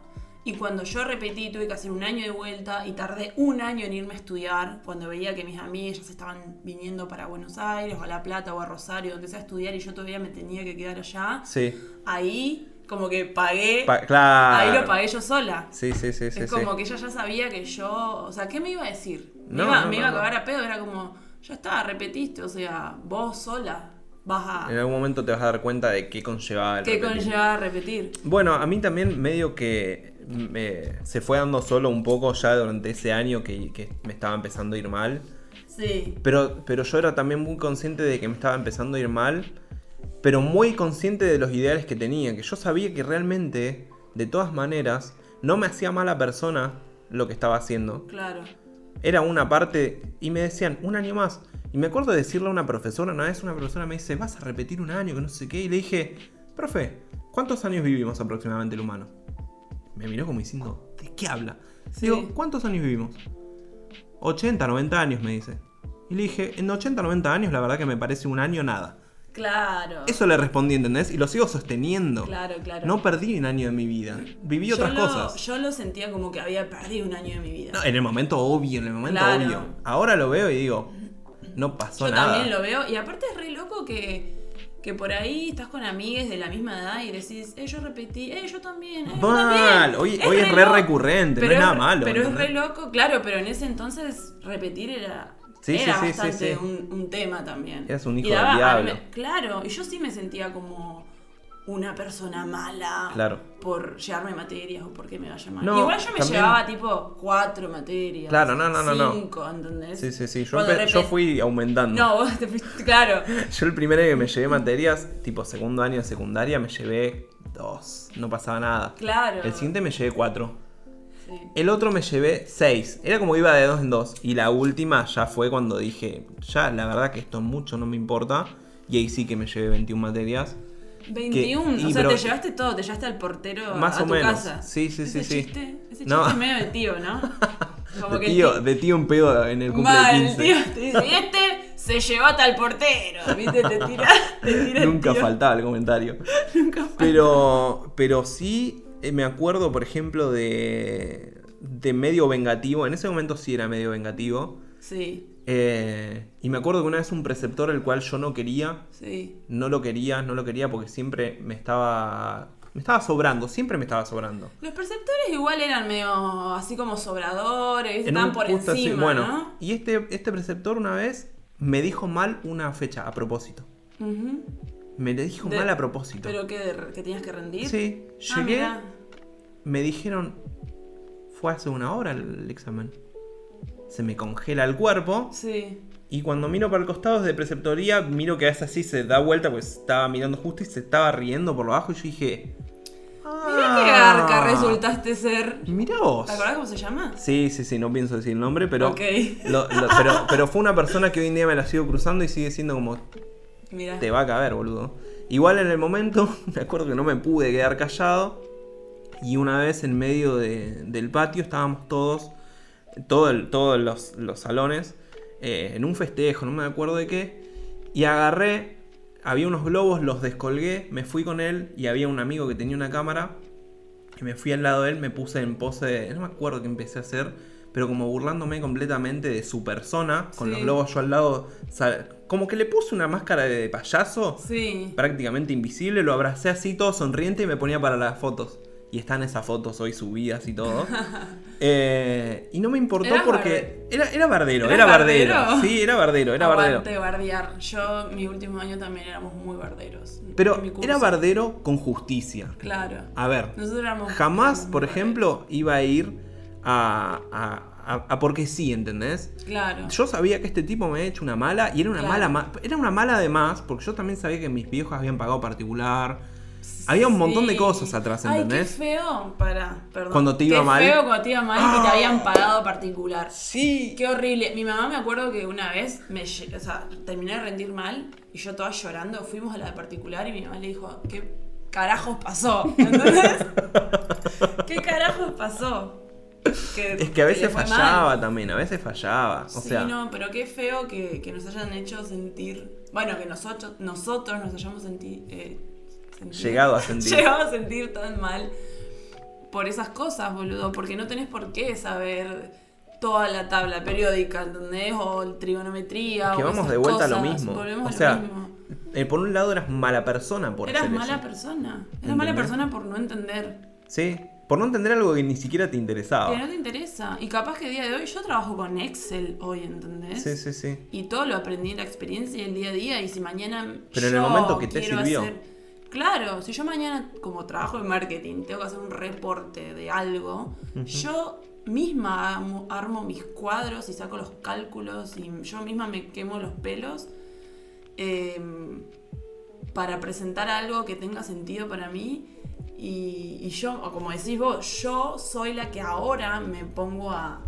Y cuando yo repetí, tuve que hacer un año de vuelta y tardé un año en irme a estudiar. Cuando veía que mis amigas ya se estaban viniendo para Buenos Aires o a La Plata o a Rosario, donde sea a estudiar y yo todavía me tenía que quedar allá. Sí. Ahí, como que pagué. Pa- claro. Ahí lo pagué yo sola. Sí, sí, sí, sí. es sí. como que ella ya sabía que yo. O sea, ¿qué me iba a decir? Me No, iba, no, me no, iba a cagar a pedo. Era como, ya está, repetiste. O sea, vos sola vas En algún momento te vas a dar cuenta de qué conllevaba el ¿Qué repetir. repetir? Bueno, a mí también medio que me- se fue dando solo un poco ya durante ese año que, que me estaba empezando a ir mal. Sí. Pero, pero yo era también muy consciente de que me estaba empezando a ir mal, pero muy consciente de los ideales que tenía, que yo sabía que realmente, de todas maneras, no me hacía mala persona lo que estaba haciendo. Claro. Era una parte, y me decían, un año más. Y me acuerdo de decirle a una profesora, una vez una profesora me dice, vas a repetir un año, que no sé qué, y le dije, profe, ¿cuántos años vivimos aproximadamente el humano? Me miró como diciendo, ¿de qué habla? Sí. Digo, ¿cuántos años vivimos? 80, 90 años, me dice. Y le dije, en 80, 90 años la verdad que me parece un año nada. Claro. Eso le respondí, ¿entendés? Y lo sigo sosteniendo. Claro, claro. No perdí un año de mi vida. Viví Yo otras lo- cosas. Yo lo sentía como que había perdido un año de mi vida. No, en el momento obvio, en el momento Claro. obvio. Ahora lo veo y digo, no pasó Yo nada. también lo veo. Y aparte es re loco que, que por ahí estás con amigues de la misma edad y decís, eh, yo repetí, eh, yo también. Eh, yo Mal, también". hoy- hoy es re recurrente, no es nada malo, Pero es re loco, claro, pero en ese entonces repetir era. Sí, era sí, sí, bastante. Un, un tema también. Eras un hijo del diablo. claro, y yo sí me sentía como una persona mala Claro. por llevarme materias o porque me vaya mal. No, Igual yo me también- llevaba tipo cuatro materias. Claro, no, no, no, no. Cinco, ¿entendés? Sí, sí, sí. Yo, yo fui aumentando. No, vos te fuiste, claro. Yo el primer año que me llevé materias, tipo segundo año de secundaria, me llevé dos. No pasaba nada. Claro. El siguiente me llevé cuatro. Sí. El otro me llevé seis. Era como iba de dos en dos. Y la última ya fue cuando dije, ya la verdad que esto mucho no me importa. Y ahí sí que me llevé 21 materias. 21, y o sea, te llevaste todo, te llevaste al portero Más a o tu menos. casa. Sí, sí, sí, ese sí. Chiste, ese No. chiste es medio de tío, ¿no? Como De que el tío, de tío en pedo en el cumple de Mal, 15. tío, te dice, y este se llevó hasta el portero, ¿viste? Te tira, te tira el Nunca tío. faltaba el comentario. Nunca faltaba. Pero, pero sí eh, me acuerdo, por ejemplo, de, de medio vengativo. En ese momento sí era medio vengativo. Sí, Eh, y me acuerdo que una vez un preceptor el cual yo no quería, sí. no lo quería, no lo quería porque siempre me estaba... Me estaba sobrando, siempre me estaba sobrando. Los perceptores igual eran medio así como sobradores, estaban por así, encima, bueno, ¿no? y este, este preceptor una vez me dijo mal una fecha a propósito. Me le dijo De- mal a propósito. ¿Pero qué? ¿Que tenías que rendir? Sí, Ah, llegué, me dijeron, fue hace una hora el examen. Se me congela el cuerpo Sí. y cuando miro para el costado de preceptoría, miro que es así, se da vuelta, pues estaba mirando justo y se estaba riendo por lo bajo y yo dije... Mirá qué "Ah, garca resultaste ser. Mirá vos. ¿Te acordás cómo se llama? Sí, sí, sí, no pienso decir el nombre, pero, Ok. lo- lo- pero, pero fue una persona que hoy en día me la sigo cruzando y sigue siendo como, Mirá. te va a caber, boludo. Igual en el momento, me acuerdo que no me pude quedar callado. Y una vez en medio de- del patio estábamos todos, todo el- todos los, los salones, eh, en un festejo, no me acuerdo de qué. Y agarré, había unos globos, los descolgué, me fui con él y había un amigo que tenía una cámara. Y me fui al lado de él, me puse en pose, de- no me acuerdo qué empecé a hacer, pero como burlándome completamente de su persona, con Sí. los globos yo al lado, como que le puse una máscara de payaso Sí. prácticamente invisible, lo abracé así todo sonriente y me ponía para las fotos. Y están esas fotos hoy subidas y todo. Eh, y no me importó ¿Eras porque era, era bardero, ¿Eras era bardero. bardero? Sí, era bardero, era bardero. Aguante bardear. Yo, mi último año también éramos muy barderos. Pero era bardero con justicia. Claro. A ver, Nosotros éramos. jamás, por ejemplo, iba a ir a, a, a- a porque sí, ¿entendés? Claro. Yo sabía que este tipo me había hecho una mala y era una Claro. mala ma- era una mala además porque yo también sabía que mis viejos habían pagado particular. Había un montón de cosas atrás, Ay, ¿entendés? qué feo. Para, perdón. Cuando te iba qué mal. feo cuando te iba mal y que te Ah. habían pagado particular. Sí. Qué horrible. Mi mamá me acuerdo que una vez me, o sea, terminé de rendir mal y yo toda llorando fuimos a la de particular y mi mamá le dijo, ¿qué carajos pasó? ¿Entendés? ¿Qué carajos pasó? Es que a veces mal. fallaba también, a veces fallaba. O sí, sea, no, pero qué feo que, que nos hayan hecho sentir bueno, que nosotros, nosotros nos hayamos senti- eh, sentido- Llegado a sentir. llegado a sentir tan mal por esas cosas, boludo, porque no tenés por qué saber toda la tabla periódica, ¿entendés? O trigonometría. Que o vamos esas de vuelta a lo mismo. Volvemos O a sea, lo mismo. Eh, por un lado eras mala persona por Eras hacer mala eso. persona. Eras mala persona por no entender. Sí, por no entender algo que ni siquiera te Que interesaba. no te interesa. Y capaz que el día de hoy yo trabajo con Excel hoy, ¿entendés? Sí, sí, sí. Y todo lo aprendí en la experiencia y el día a día. Y si mañana. Pero en el yo momento que te sirvió. hacer- Claro, si yo mañana, como trabajo en marketing, tengo que hacer un reporte de algo, yo misma armo, armo mis cuadros y saco los cálculos y yo misma me quemo los pelos eh, para presentar algo que tenga sentido para mí. Y, y yo, o como decís vos, yo soy la que ahora me pongo a,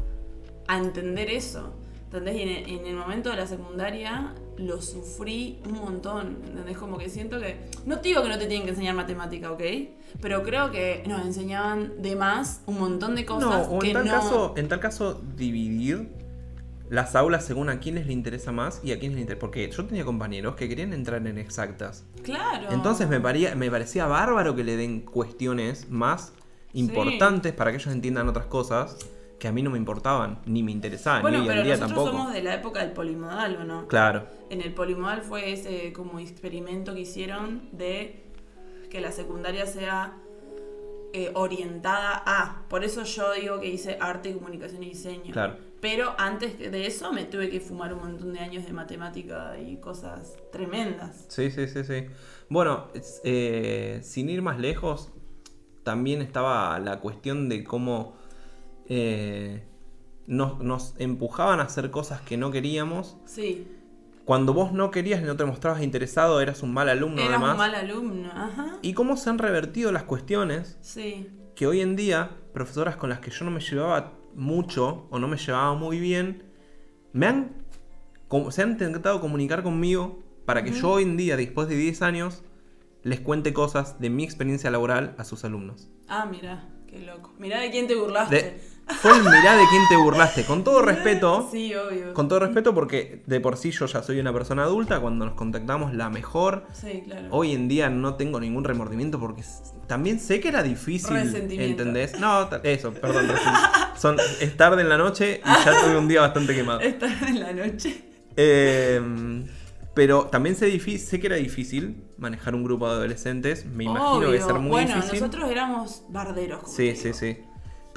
a entender eso. ¿Entendés? Y en el momento de la secundaria lo sufrí un montón. ¿Entendés? Como que siento que. No te digo que no te tienen que enseñar matemática, ¿ok? Pero creo que nos enseñaban de más un montón de No, cosas o que en tal, no. caso, en tal caso, dividir las aulas según a quiénes le interesa más y a quiénes le interesa. Porque yo tenía compañeros que querían entrar en exactas. Claro. Entonces me, paría- me parecía bárbaro que le den cuestiones más importantes para que ellos entiendan otras cosas que a mí no me importaban, ni me interesaban, Bueno, ni hoy pero en día nosotros tampoco. somos de la época del polimodal, ¿o no? Claro. En el polimodal fue ese como experimento que hicieron de que la secundaria sea eh, orientada a. Por eso yo digo que hice arte, comunicación y diseño. Claro. Pero antes de eso me tuve que fumar un montón de años de matemática y cosas tremendas. Sí, sí, sí, sí. Bueno, eh, sin ir más lejos, también estaba la cuestión de cómo eh, nos, nos empujaban a hacer cosas que no queríamos. Sí. Cuando vos no querías y no te mostrabas interesado, eras un mal alumno Eras además. un mal alumno. Ajá. Y cómo se han revertido las cuestiones Sí. que hoy en día, profesoras con las que yo no me llevaba mucho o no me llevaba muy bien, me han se han intentado comunicar conmigo para que yo hoy en día, después de 10 años, les cuente cosas de mi experiencia laboral a sus alumnos. Ah, mira, qué loco. Mirá de quién te burlaste. De- fue el mirá de quién te burlaste. Con todo respeto, Sí, obvio. con todo respeto porque de por sí yo ya soy una persona adulta, cuando nos contactamos la mejor. Sí, claro. Hoy en día no tengo ningún remordimiento porque también sé que era difícil. ¿entendés? No, eso, perdón. Son, es tarde en la noche y ya tuve un día bastante quemado. Estar en la noche. Eh, pero también sé, que era difícil manejar un grupo de adolescentes. Me imagino que Obvio. debe ser muy bueno, difícil. nosotros éramos barderos. como Sí, sí, sí.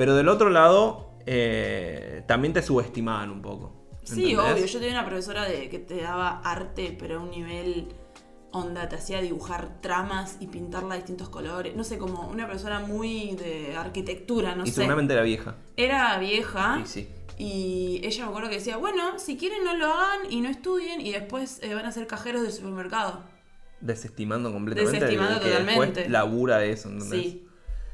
Pero del otro lado, eh, también te subestimaban un poco. Sí, obvio. Yo tenía una profesora de, que te daba arte, pero a un nivel onda, te hacía dibujar tramas y pintarla de distintos colores. No sé, como una profesora muy de arquitectura, no y sé. seguramente era vieja. Era vieja. Y sí. Y ella me acuerdo que decía, bueno, si quieren no lo hagan y no estudien y después eh, van a ser cajeros del supermercado. Desestimando completamente Desestimando el que totalmente. después labura de eso, ¿entendés? Sí.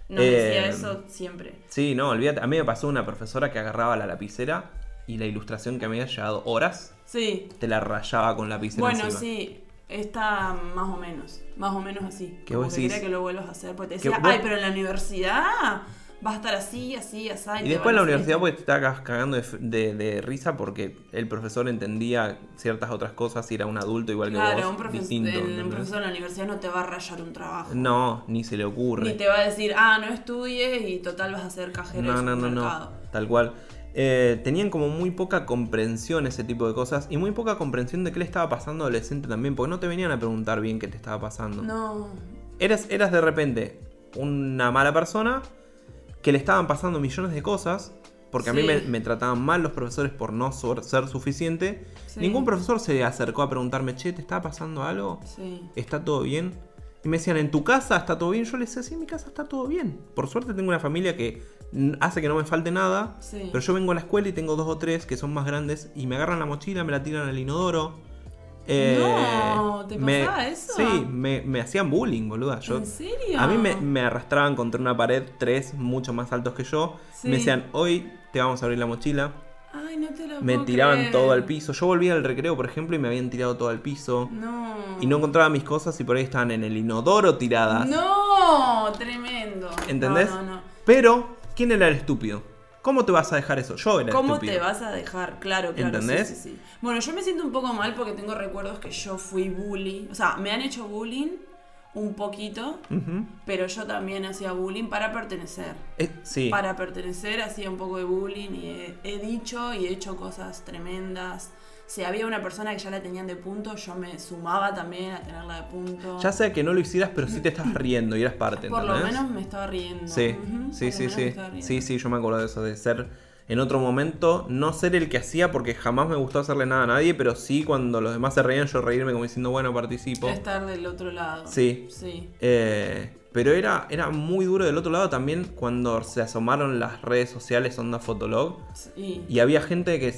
Nos Eh, decía eso siempre. Sí, no, olvídate. A mí me pasó una profesora que agarraba la lapicera y la ilustración que me había llevado horas Sí. te la rayaba con lapicera Bueno, encima. sí, está más o menos, más o menos así. ¿Qué Como vos que decís? quería que lo vuelvas a hacer, porque te decía, vos- ay, pero en la universidad vas a estar así, así, así. Y después en la universidad pues te estabas cagando de, de- de risa porque el profesor entendía ciertas otras cosas y era un adulto igual que Claro, vos. un, profes- distinto, el- un profesor en la universidad no te va a rayar un trabajo. No, ni se le ocurre. Ni te va a decir, ah, no estudies y total vas a ser cajero No, no, no, no. Tal cual. Eh, tenían como muy poca comprensión ese tipo de cosas y muy poca comprensión de qué le estaba pasando al adolescente también, porque no te venían a preguntar bien qué te estaba pasando. No. Eras, eras de repente una mala persona que le estaban pasando millones de cosas, porque a mí me, me trataban mal los profesores por no so- ser suficiente. Sí. Ningún profesor se acercó a preguntarme, che, ¿te está pasando algo? Sí. ¿Está todo bien? Y me decían, ¿en tu casa está todo bien? Yo les decía, sí, en mi casa está todo bien. Por suerte tengo una familia que hace que no me falte nada. Pero yo vengo a la escuela y tengo dos o tres que son más grandes y me agarran la mochila, me la tiran al inodoro. No, ¿te me- pasaba eso? Sí, me, me hacían bullying, boluda. Yo, ¿En serio? a mí me, me arrastraban contra una pared tres mucho más altos que yo. Sí. Me decían, hoy te vamos a abrir la mochila. Ay, no te lo Me puedo tiraban creer. todo al piso. Yo volvía al recreo, por ejemplo, y me habían tirado todo al piso. No. Y no encontraba mis cosas y por ahí estaban en el inodoro tiradas. No, tremendo. ¿Entendés? No, no, no. Pero, ¿quién era el estúpido? ¿Cómo te vas a dejar eso? Yo era ¿Cómo estúpido. te vas a dejar? Claro, claro. sí, ¿Entendés? Sí, sí. Bueno, yo me siento un poco mal porque tengo recuerdos que yo fui bully. O sea, me han hecho bullying un poquito, pero yo también hacía bullying para pertenecer. Eh, sí. Para pertenecer hacía un poco de bullying y he, he dicho y he hecho cosas tremendas. Si había una persona que ya la tenían de punto, yo me sumaba también a tenerla de punto. Ya sea que no lo hicieras, pero sí te estabas riendo y eras parte, Por lo menos me estaba riendo. Sí, Ujú, sí, por sí, sí. Sí, sí, yo me acuerdo de eso, de ser en otro momento, no ser el que hacía porque jamás me gustó hacerle nada a nadie, pero sí cuando los demás se reían, yo reírme como diciendo, bueno, participo. Estar del otro lado. Sí. Sí. Eh, pero era, era muy duro del otro lado también cuando se asomaron las redes sociales Onda Fotolog sí. y había gente que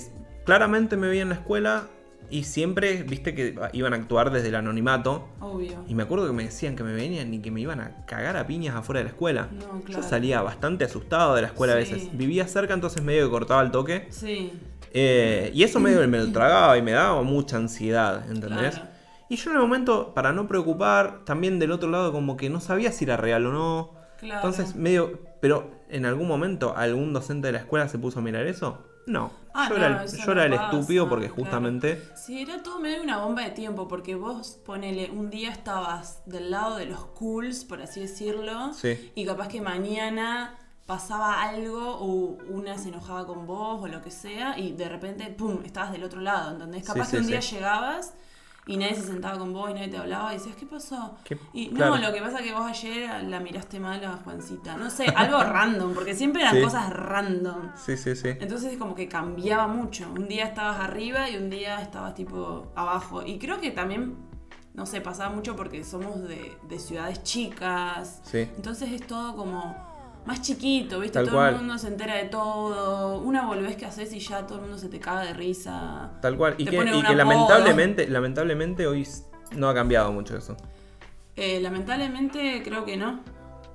claramente me veía en la escuela y siempre, viste, que iban a actuar desde el anonimato. Obvio. Y me acuerdo que me decían que me venían y que me iban a cagar a piñas afuera de la escuela. No, Yo claro. salía bastante asustado de la escuela a veces. Vivía cerca, entonces medio que cortaba el toque. Sí. Eh, y eso medio me lo tragaba y me daba mucha ansiedad, ¿entendés? Claro. Y yo en el momento, para no preocupar, también del otro lado como que no sabía si era real o no. Claro. Entonces medio... Pero en algún momento algún docente de la escuela se puso a mirar eso. No. Ah, yo no, era el, yo era estúpido porque claro. justamente... Sí, era todo medio una bomba de tiempo, porque vos, ponele, un día estabas del lado de los cools, por así decirlo, Sí. y capaz que mañana pasaba algo o una se enojaba con vos o lo que sea, y de repente, ¡pum!, estabas del otro lado, ¿entendés? Capaz sí, que un día llegabas y nadie se sentaba con vos y nadie te hablaba y decías, ¿qué pasó? ¿Qué? Y Claro. no, lo que pasa es que vos ayer la miraste mal a Juancita, no sé, algo random, porque siempre eran Sí. cosas random. Sí, sí, sí. Entonces como que cambiaba mucho. Un día estabas arriba y un día estabas tipo abajo. Y creo que también, no sé, pasaba mucho porque somos de, de ciudades chicas. Sí. Entonces es todo como más chiquito, ¿viste? Tal todo cual. el mundo se entera de todo. Una volvés que haces y ya todo el mundo se te caga de risa. Tal cual. Y Te que, y lamentablemente, lamentablemente hoy no ha cambiado mucho eso. Eh, lamentablemente creo que no.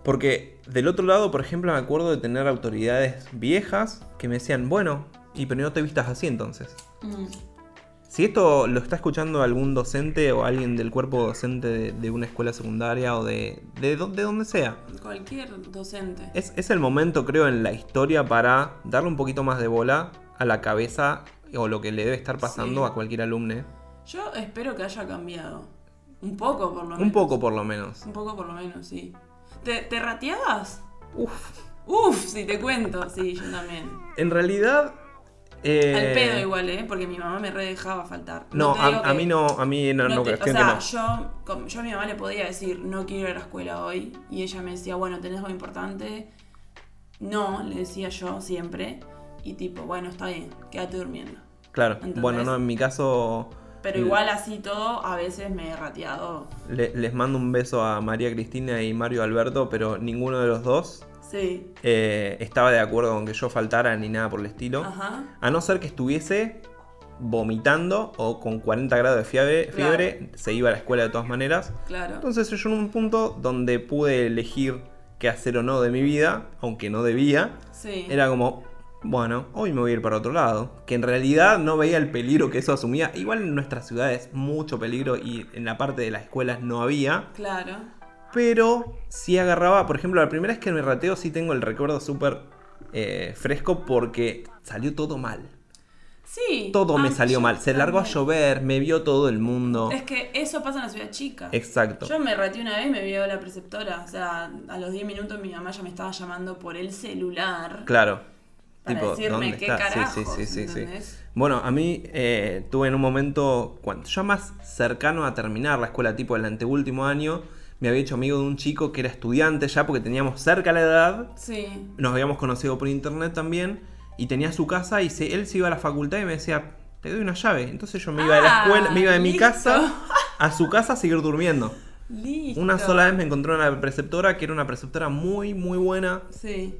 Porque del otro lado, por ejemplo, me acuerdo de tener autoridades viejas que me decían, bueno, y pero no te vistas así entonces. Mm. Si esto lo está escuchando algún docente o alguien del cuerpo docente de, de una escuela secundaria o de, de, de donde sea, Cualquier docente. es, es el momento, creo, en la historia para darle un poquito más de bola a la cabeza o lo que le debe estar pasando Sí. a cualquier alumno. Yo espero que haya cambiado. Un poco por lo menos. Un poco por lo menos. Un poco por lo menos, sí. ¿Te, te rateabas? Uf. Uf, si te cuento. Sí, yo también. En realidad... eh, Al pedo igual, ¿eh? Porque mi mamá me re dejaba faltar. No, a, mí no, a mí no, no, te- o cuestión sea, no. yo, yo a mi mamá le podía decir, no quiero ir a la escuela hoy. Y ella me decía, bueno, ¿tenés algo importante? No, le decía yo siempre. Y tipo, bueno, está bien, quédate durmiendo. Claro, bueno, no, en mi caso Pero igual así todo, a veces me he rateado. le- les mando un beso a María Cristina y Mario Alberto, pero ninguno de los dos Sí. eh, estaba de acuerdo con que yo faltara ni nada por el estilo. Ajá. A no ser que estuviese vomitando o con 40 grados de fiebre, Claro. fiebre, se iba a la escuela de todas maneras. Claro. Entonces yo en un punto donde pude elegir qué hacer o no de mi vida, aunque no debía, Sí. era como, bueno, hoy me voy a ir para otro lado. Que en realidad no veía el peligro que eso asumía. Igual en nuestras ciudades mucho peligro y en la parte de las escuelas no había. Claro. Pero sí agarraba, por ejemplo, la primera vez que me rateo sí tengo el recuerdo súper eh, fresco porque salió todo mal. Sí. Todo me salió mal. Se largó a llover, me vio todo el mundo. Es que eso pasa en la ciudad chica. Exacto. Yo me rateé una vez y me vio la preceptora. O sea, a los 10 minutos mi mamá ya me estaba llamando por el celular. Claro. Para tipo, decirme ¿dónde qué está? carajos, sí, sí, sí, sí. Bueno, a mí eh, tuve en un momento, cuando ya más cercano a terminar la escuela, tipo el anteúltimo año, me había hecho amigo de un chico que era estudiante ya porque teníamos cerca la edad, Sí. nos habíamos conocido por internet también, y tenía su casa y se, él se iba a la facultad y me decía, te doy una llave. Entonces yo me iba de la Ah, escuela, me iba de mi casa a su casa a seguir durmiendo. Listo. Una sola vez me encontré una preceptora que era una preceptora muy, muy buena, Sí.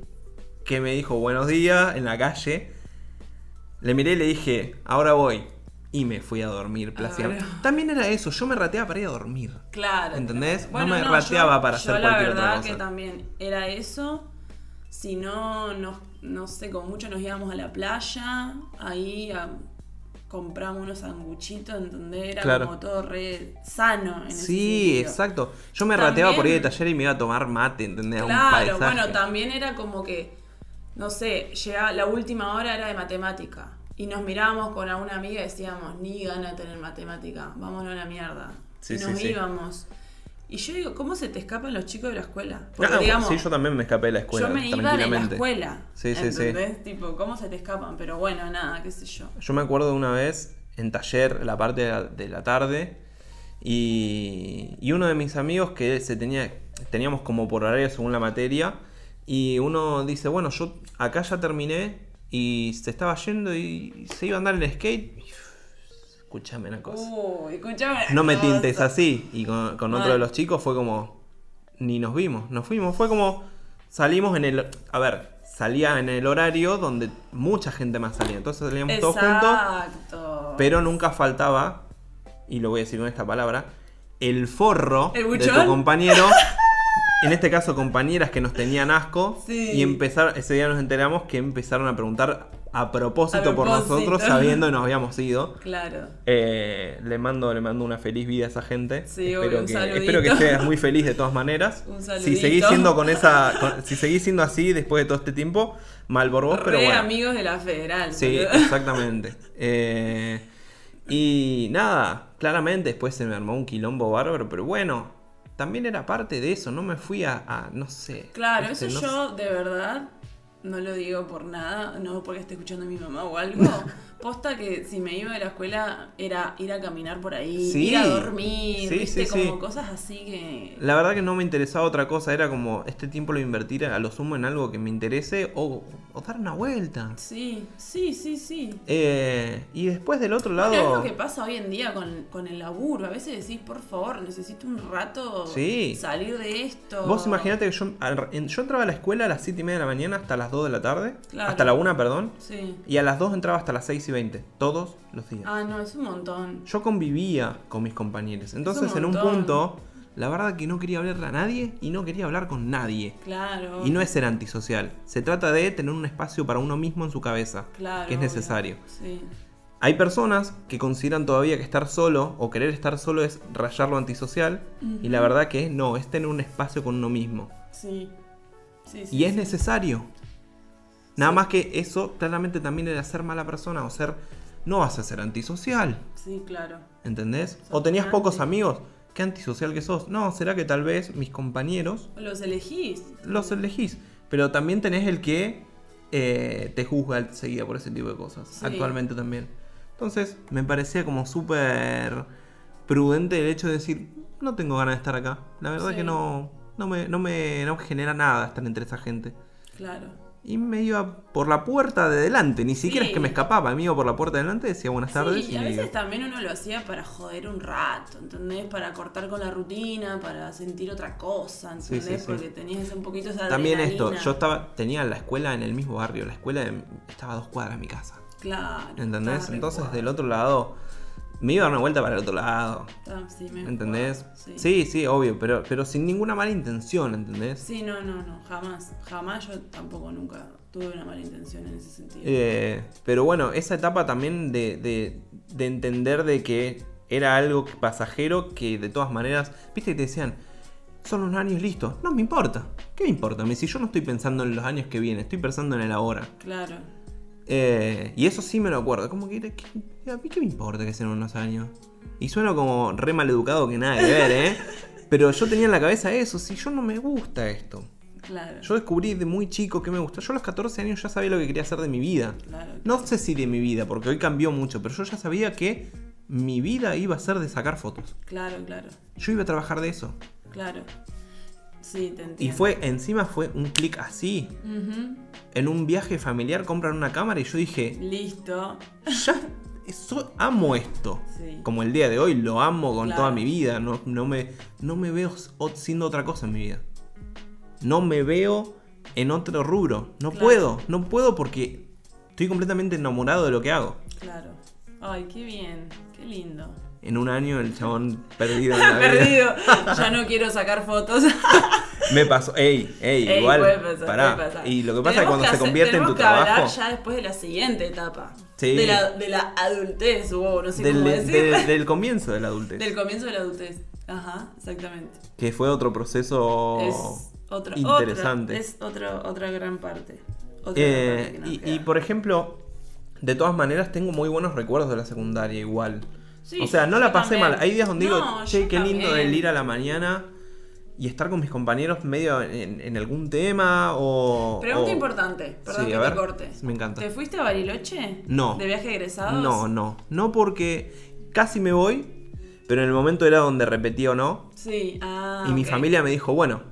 que me dijo buenos días en la calle. Le miré y le dije, ahora voy. Y me fui a dormir plácidamente. Ahora. También era eso, yo me rateaba para ir a dormir. Claro. ¿Entendés? claro. No me rateaba yo- para yo hacer la cualquier otra verdad cosa. que también era eso. Si no, no, no sé, como mucho nos íbamos a la playa, ahí a- compramos unos sanguchitos, ¿entendés? Era Claro. como todo re sano en Sí, exacto. Yo me También- rateaba por ir de taller y me iba a tomar mate, ¿entendés? Un Claro, bueno, también era como que no sé, llegaba, la última hora era de matemática. Y nos mirábamos con alguna amiga y decíamos, ni gana de tener matemática, vámonos a la mierda. Sí, y sí, nos sí. íbamos. Y yo digo, ¿cómo se te escapan los chicos de la escuela? Porque Ah, digamos, sí, yo también me escapé de la escuela, yo me iba de la escuela. Sí, sí, sí. ¿entendés? Tipo, ¿cómo se te escapan? Pero bueno, nada, qué sé yo. Yo me acuerdo de una vez en taller, la parte de la, de la tarde, y, y uno de mis amigos que se tenía, teníamos como por horario según la materia, y uno dice, bueno, yo acá ya terminé, y se estaba yendo y se iba a andar en skate. Escúchame una cosa. Uy, escuchame. No me cosa. tintes así. Y con, con otro de los chicos fue como. Ni nos vimos. Nos fuimos. Fue como. Salimos en el. A ver, salía en el horario donde mucha gente más salía. Entonces salíamos todos juntos. Exacto. Pero nunca faltaba. Y lo voy a decir con esta palabra. El forro ¿El de tu compañero. En este caso, compañeras que nos tenían asco. Sí. Y empezaron, ese día nos enteramos que empezaron a preguntar a propósito, A por nosotros, sabiendo que nos habíamos ido. Claro. Eh, le mando le mando una feliz vida a esa gente. Sí, espero, un que, saludito. espero que estés muy feliz de todas maneras. Un si saludito. seguís siendo con esa con- si seguís siendo así después de todo este tiempo, mal por vos, pero bueno. amigos de la federal. Sí, exactamente. Eh, y nada, claramente después se me armó un quilombo bárbaro, pero bueno, también era parte de eso, no me fui a, a, no sé. Claro, ¿viste? eso No yo de verdad no lo digo por nada, no porque esté escuchando a mi mamá o algo. Posta que si me iba de la escuela era ir a caminar por ahí, Sí. ir a dormir, Sí, viste, sí, como cosas así que. La verdad que no me interesaba otra cosa, era como este tiempo lo invertir a lo sumo en algo que me interese o, o dar una vuelta. Sí, sí, sí, sí. Eh, y después del otro lado... es lo que pasa hoy en día con, con el laburo. A veces decís, por favor, necesito un rato Sí. salir de esto. Vos imaginate que yo, yo entraba a la escuela a las 7 y media de la mañana hasta las 2 de la tarde. Claro. Hasta la 1, perdón. Sí. Y a las 2 entraba hasta las 6 y 20. Todos los días. Ah, no, es un montón. Yo convivía con mis compañeros. Entonces en un punto, la verdad que no quería hablarle a nadie y no quería hablar con nadie. Claro. Y no es ser antisocial. Se trata de tener un espacio para uno mismo en su cabeza. Claro, que es necesario. Sí. Hay personas que consideran todavía que estar solo o querer estar solo es rayar lo antisocial. Y la verdad que no, es tener un espacio con uno mismo. Sí. Sí, sí, Y es sí. necesario. Nada más que eso claramente también era ser mala persona o ser... No vas a ser antisocial, Sí, claro. ¿entendés? O tenías pocos amigos. ¿Qué antisocial que sos? No, será que tal vez mis compañeros Los elegís. los elegís. Pero también tenés el que eh, te juzga enseguida por ese tipo de cosas. Sí. Actualmente también. Entonces, me parecía como súper prudente el hecho de decir, no tengo ganas de estar acá. La verdad Sí. que no, no, me, no, me, no me genera nada estar entre esa gente. Claro. Y me iba por la puerta de delante, ni siquiera Sí. es que me escapaba, me iba por la puerta de delante, decía buenas tardes Sí, y a veces iba. también uno lo hacía para joder un rato, ¿entendés? Para cortar con la rutina, para sentir otra cosa, ¿entendés? sí. Porque tenías un poquito esa También esto, adrenalina. yo estaba, tenía la escuela en el mismo barrio, la escuela estaba a dos cuadras de mi casa. Claro. ¿Entendés? Entonces del otro lado, me iba a dar una vuelta para el otro lado. Estaba- sí, me ¿Entendés? Sí, Sí. sí, obvio, pero, pero sin ninguna mala intención, ¿entendés? Sí, no, no, no, jamás. Jamás yo tampoco nunca tuve una mala intención en ese sentido. Eh, pero bueno, esa etapa también de, de- de entender de que era algo pasajero que de todas maneras, viste que te decían, son unos años listos, no me importa, ¿qué me importa? Si yo no estoy pensando en los años que vienen, estoy pensando en el ahora. Claro. Eh, y eso sí me lo acuerdo, como que, que- ¿a mí qué me importa que sean unos años? Y suena como re maleducado que nada que ver, ¿eh? Pero yo tenía en la cabeza eso, si yo no me gusta esto. Claro. Yo descubrí de muy chico que me gusta. Yo a los 14 años ya sabía lo que quería hacer de mi vida. Claro. No sé si de mi vida, porque hoy cambió mucho, pero yo ya sabía que mi vida iba a ser de sacar fotos. Claro, claro. Yo iba a trabajar de eso. Claro. Sí, te entiendo. Y fue, encima fue un clic así. En un viaje familiar compran una cámara y yo dije, Listo. ya, eso, amo esto. Sí. Como el día de hoy, lo amo con Claro. toda mi vida. No, no, me, no me veo siendo otra cosa en mi vida. No me veo en otro rubro. No Claro. puedo, no puedo porque estoy completamente enamorado de lo que hago. Claro. Ay, qué bien. Qué lindo. En un año el chabón perdido en la vida. Perdido. Ya no quiero sacar fotos. Me pasó, ey, ey, Ey, igual. puede pasar, pará. puede pasar. Y lo que pasa es que Tenemos cuando se convierte en tu que hablar trabajo. ya después de la siguiente etapa. Sí. De la, de la adultez, o no sé Del, cómo decir. del comienzo de la adultez. Del comienzo de la adultez. Ajá, exactamente. Que fue otro proceso es otro, interesante. es otro, otra gran parte. Otra Eh, parte y, por ejemplo, de todas maneras tengo muy buenos recuerdos de la secundaria igual. Sí, o sea, no la pasé también. mal. Hay días donde No, digo, che, qué lindo también. el ir a la mañana y estar con mis compañeros medio en, en algún tema o... Pregunta o- importante, perdón Sí, que a te ver, corte. me encanta. ¿Te fuiste a Bariloche? No. ¿De viaje de egresados? No, no. No porque casi me voy, pero en el momento era donde repetí o no. Sí, ah. y mi familia me dijo, bueno,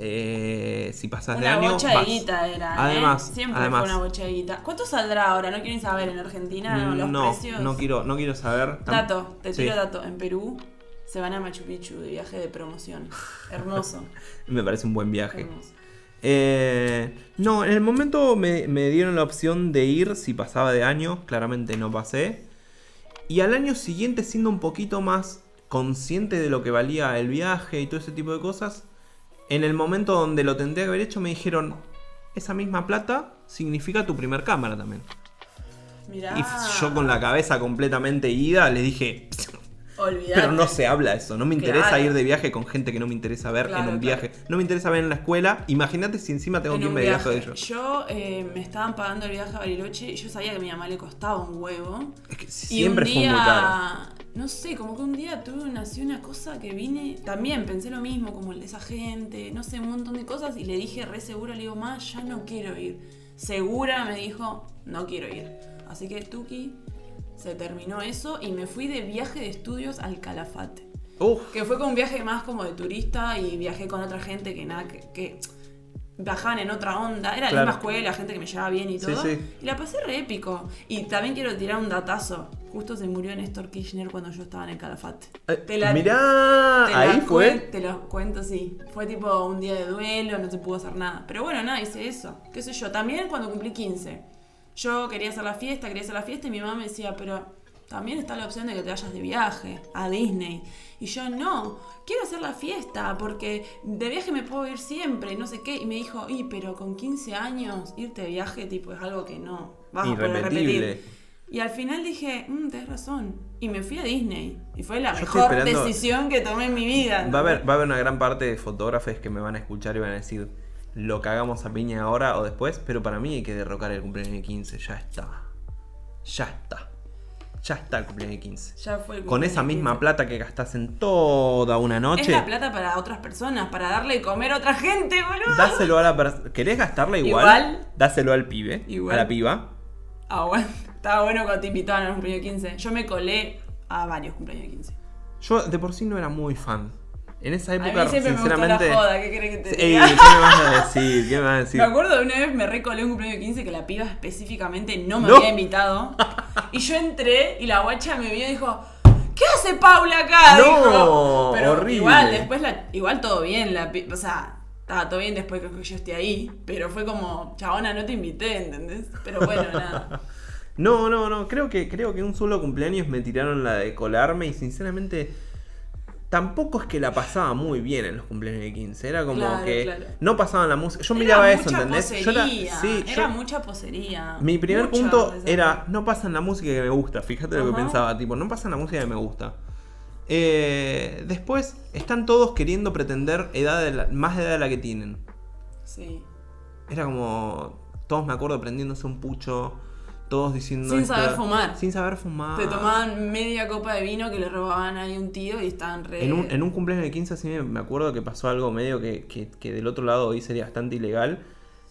eh, si pasas de Una año... bocha de vas". guita era, ¿eh? Además, Siempre además. fue una bocha de guita. ¿Cuánto saldrá ahora? ¿No quieren saber en Argentina los no, precios? no quiero, no quiero saber. Dato, te Sí, tiro dato. En Perú se van a Machu Picchu de viaje de promoción. Hermoso. Me parece un buen viaje. hermoso. Eh, no, en el momento me, me dieron la opción de ir si pasaba de año, claramente no pasé. Y al año siguiente, siendo un poquito más consciente de lo que valía el viaje y todo ese tipo de cosas, en el momento donde lo tendría que haber hecho me dijeron, esa misma plata significa tu primer cámara también. Mirá. Y yo con la cabeza completamente ida le dije, Olvidate. pero no se habla eso, no me interesa Claro. ir de viaje con gente que no me interesa ver Claro, en un claro. viaje. No me interesa ver en la escuela. Imagínate si encima tengo En que un irme de viaje de ellos. Yo eh, me estaban pagando el viaje a Bariloche y yo sabía que a mi mamá le costaba un huevo. Es que Y siempre un fue día, muy caro. No sé, como que un día tuve nació una cosa que vine, también pensé lo mismo, como el de esa gente, no sé, un montón de cosas y le dije re segura, le digo, ma, ya no quiero ir. Segura me dijo, no quiero ir. Así que Tuki se terminó eso y me fui de viaje de estudios al Calafate. Uf, Que fue como un viaje más como de turista y viajé con otra gente que nada, que, que viajaban en otra onda. Era la misma escuela, gente que me llevaba bien y todo. sí. Y la pasé re épico. Y también quiero tirar un datazo. Justo se murió Néstor Kirchner cuando yo estaba en el Calafate. eh, Te la- mirá, te la ahí cuen- fue. Te lo cuento, sí. Fue tipo un día de duelo, no se pudo hacer nada. Pero bueno, nada, hice eso. ¿Qué sé yo? También cuando cumplí 15. Yo quería hacer la fiesta, quería hacer la fiesta y mi mamá me decía, pero también está la opción de que te vayas de viaje a Disney. Y yo no, quiero hacer la fiesta porque de viaje me puedo ir siempre, no sé qué. Y me dijo, y pero con 15 años irte de viaje tipo es algo que no vas a poder repetir. Y al final dije, mmm, tenés razón. Y me fui a Disney. Y fue la Yo mejor decisión que tomé en mi vida. Va a, haber, va a haber una gran parte de fotógrafos que me van a escuchar y van a decir lo que hagamos a piña ahora o después, pero para mí hay que derrocar el cumpleaños de 15, ya está. Ya está. Ya está el cumpleaños de 15. Ya fue el Con esa misma 15. plata que gastas en toda una Es noche, la plata para otras personas, para darle de comer a otra gente, boludo. dáselo a la persona. ¿Querés gastarla igual? Igual. Dáselo al pibe, Igual. a la piba. Ah, bueno. Estaba bueno cuando te invitaban a cumpleaños de 15. Yo me colé a varios cumpleaños de 15. Yo de por sí no era muy fan. En esa A época, mí siempre me gustó sinceramente. la joda, ¿qué querés que te Ey, diga? ¿qué me vas a decir? ¿Qué me vas a decir? Me acuerdo de una vez me recolé un cumpleaños de 15 que la piba específicamente no me No. había invitado. Y yo entré y la guacha me vio y dijo, ¿qué hace Paula acá? No, Dijo. Pero horrible. igual, después la, igual todo bien, la o sea, estaba todo bien después que yo esté ahí, pero fue como, chabona, no te invité, ¿entendés? Pero bueno, nada. No, no, no. Creo que, creo que un solo cumpleaños me tiraron la de colarme y sinceramente tampoco es que la pasaba muy bien en los cumpleaños de 15. Era como Claro, que claro. no pasaban la música. Yo Era miraba eso, ¿entendés? Yo Posería, sí, era yo- mucha posería. mi primer punto era, no pasan la música que me gusta. Fíjate lo que pensaba, tipo, no pasan la música que me gusta. Eh, después, están todos queriendo pretender edad de la- más edad de la que tienen. Sí. Era como. Todos me acuerdo prendiéndose un pucho. Todos diciendo. Sin saber fumar. Sin saber fumar. Te tomaban media copa de vino que le robaban ahí un tío y estaban re. En un, en un cumpleaños de 15 sí me- acuerdo que pasó algo medio que, que- que del otro lado hoy sería bastante ilegal.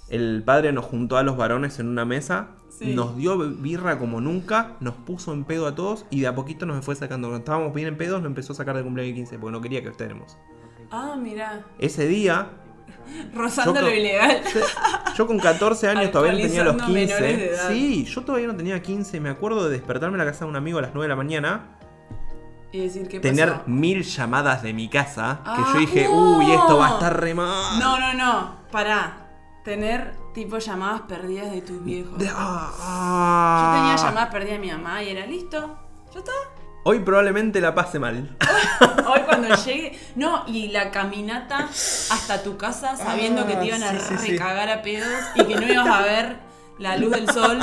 El padre nos juntó a los varones en una mesa, Sí. nos dio birra como nunca, nos puso en pedo a todos y de a poquito nos fue sacando. Cuando estábamos bien en pedos, nos empezó a sacar del cumpleaños de 15 porque no quería que estemos. Ah, mira. Ese día, Rozando lo ilegal. yo con 14 años todavía no tenía los Alcoholizando menores de 15. edad. Sí, yo todavía no tenía 15. Me acuerdo de despertarme en la casa de un amigo a las 9 de la mañana. Y decir qué tener pasó. mil llamadas de mi casa. Que Ah, yo dije, no. uy, esto va a estar re mal. No, no, no. Pará. Tener tipo llamadas perdidas de tus viejos. De- Yo ah, ah. tenía llamadas perdidas de mi mamá y era listo. ¿Ya está? Hoy probablemente la pase mal. Hoy cuando llegue. No, y la caminata hasta tu casa sabiendo que te iban a Ah, sí, recagar a pedos y que no ibas a ver la luz del sol.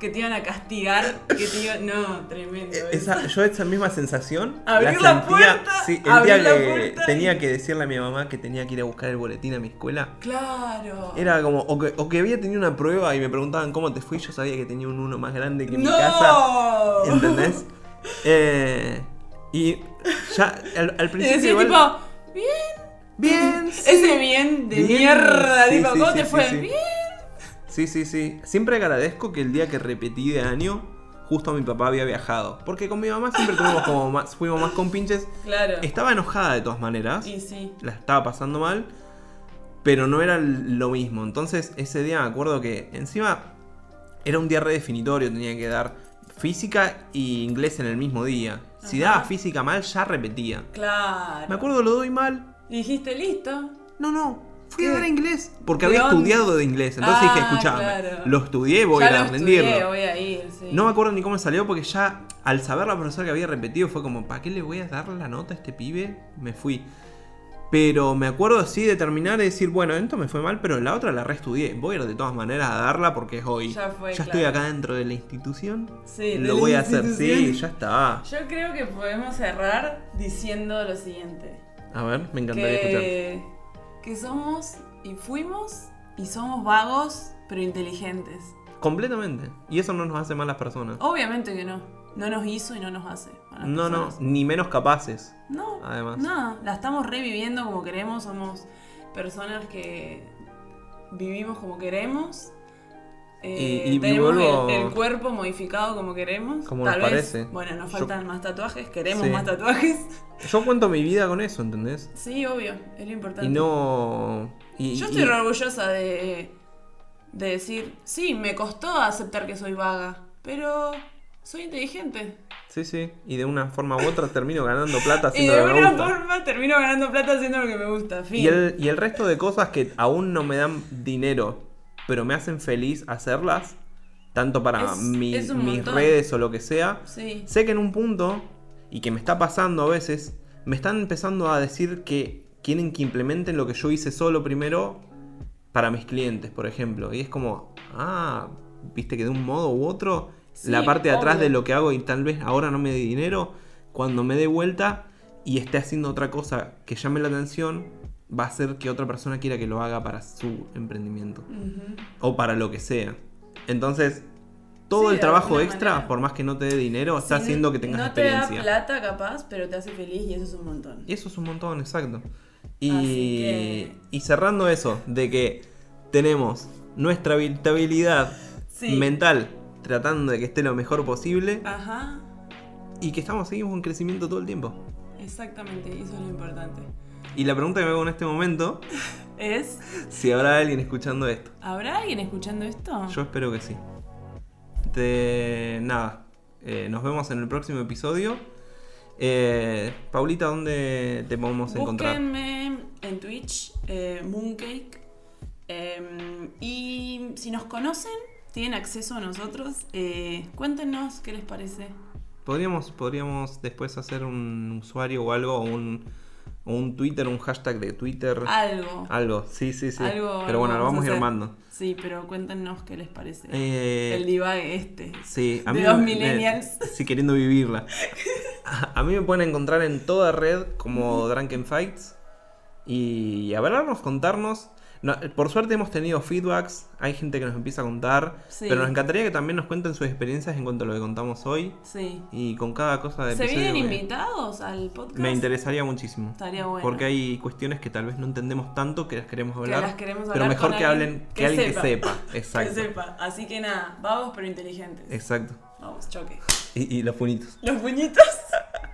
que te iban a castigar, que te iban... No, tremendo. Eh, Esa, yo esa misma sensación Abrir la puerta, sí, el abrir día que tenía que decirle a mi mamá que tenía que ir a buscar el boletín a mi escuela. Claro. Era como, o que, o que había tenido una prueba y me preguntaban cómo te fui, yo sabía que tenía un uno más grande que mi ¡No! casa. ¿Entendés? Eh, y ya al, al Y principio. decía igual- tipo, bien. bien. sí, Ese bien de Bien, mierda, sí, tipo, sí, ¿cómo te fue? Bien. Sí, sí, sí. Siempre agradezco que el día que repetí de año, justo mi papá había viajado. Porque con mi mamá siempre tuvimos como más, fuimos más compinches. Claro. Estaba enojada de todas maneras. Y sí. La estaba pasando mal. Pero no era lo mismo. Entonces, ese día me acuerdo que encima era un día redefinitorio. Tenía que dar física y inglés en el mismo día. Si Ajá. daba física mal, ya repetía. Claro. Me acuerdo, lo doy mal. Y dijiste, listo. No, no. Fui a dar inglés. Porque ¿De había dónde? estudiado de inglés. Entonces dije, Ah, escuchame. claro. Lo estudié, voy ya a lo rendirlo. estudié, voy a ir, sí. No me acuerdo ni cómo salió porque ya al saber la profesora que había repetido fue como, ¿para qué le voy a dar la nota a este pibe? Me fui. Pero me acuerdo así de terminar y decir, bueno, esto me fue mal, pero la otra la reestudié. Voy a ir de todas maneras a darla porque es hoy. Ya fue, estoy claro. acá dentro de la institución. Sí, Lo voy a hacer, sí, ya está. Yo creo que podemos cerrar diciendo lo siguiente. A ver, me encantaría escuchar. Que, que somos y fuimos y somos vagos, pero inteligentes. Completamente. Y eso no nos hace malas personas. Obviamente que no. No nos hizo y no nos hace. No, no, personas. ni menos capaces. No, Además. no, la estamos reviviendo como queremos, somos personas que vivimos como queremos. eh, Y- y tenemos vuelvo- el, el cuerpo modificado como queremos. Como Tal nos vez, parece. Bueno, nos Yo- faltan más tatuajes, queremos Sí. más tatuajes. Yo cuento mi vida con eso, ¿entendés? Sí, obvio, es lo importante. Y no. y- Yo y- estoy re orgullosa de, de decir, sí, me costó aceptar que soy vaga, pero soy inteligente. Sí, sí. Y de una forma u otra termino ganando plata haciendo de lo que me gusta. forma termino ganando plata haciendo lo que me gusta. Fin. Y el, y el resto de cosas que aún no me dan dinero, pero me hacen feliz hacerlas, tanto para Es- mi- es un mis redes o lo que sea, Sí. sé que en un punto, y que me está pasando a veces, me están empezando a decir que quieren que implementen lo que yo hice solo primero para mis clientes, por ejemplo. Y es como, ah, viste que de un modo u otro, Sí, la parte de atrás obvio. de lo que hago y tal vez ahora no me dé dinero, cuando me dé vuelta y esté haciendo otra cosa que llame la atención, va a hacer que otra persona quiera que lo haga para su emprendimiento o para lo que sea. Entonces, todo Sí, el trabajo extra, manera. por más que no te dé dinero, está haciendo que tengas no experiencia. te da plata capaz, pero te hace feliz y eso es un montón. Y eso es un montón, exacto. Y, que- y cerrando eso, de que tenemos nuestra habilidad Sí. mental tratando de que esté lo mejor posible Ajá, y que estamos seguimos en crecimiento todo el tiempo. exactamente, eso es lo importante. Y la pregunta que me hago en este momento, Es, si habrá alguien escuchando esto. ¿habrá alguien escuchando esto? Yo espero que sí. Nada, eh, nos vemos en el próximo episodio. Eh, Paulita, ¿dónde te podemos encontrar? Búsquenme en Twitch, eh, Mooncake. eh, y si nos conocen, tienen acceso a nosotros, eh, cuéntenos qué les parece. Podríamos, podríamos después hacer un usuario o algo, o un, un Twitter, un hashtag de Twitter. Algo. Algo, sí, sí, sí. Algo- Pero bueno, lo vamos a ir armando. Sí, pero cuéntenos qué les parece. Eh, El divague este. Sí, a de mí los me- millennials. sí, queriendo vivirla. A, a mí me pueden encontrar en toda red como Drunken Fights. Y hablarnos, contarnos. No, por suerte hemos tenido feedbacks, hay gente que nos empieza a contar. Sí. Pero nos encantaría que también nos cuenten sus experiencias en cuanto a lo que contamos hoy. Sí. Y con cada cosa de ¿Se vienen que- invitados al podcast? Me interesaría muchísimo. Estaría bueno. Porque hay cuestiones que tal vez no entendemos tanto que las queremos Que hablar. las queremos pero hablar mejor con que hablen que, que alguien sepa. que sepa. Que Exacto. sepa. Así que nada, vagos pero inteligentes. Exacto. Vamos, choque. Y, y los puñitos. Los puñitos.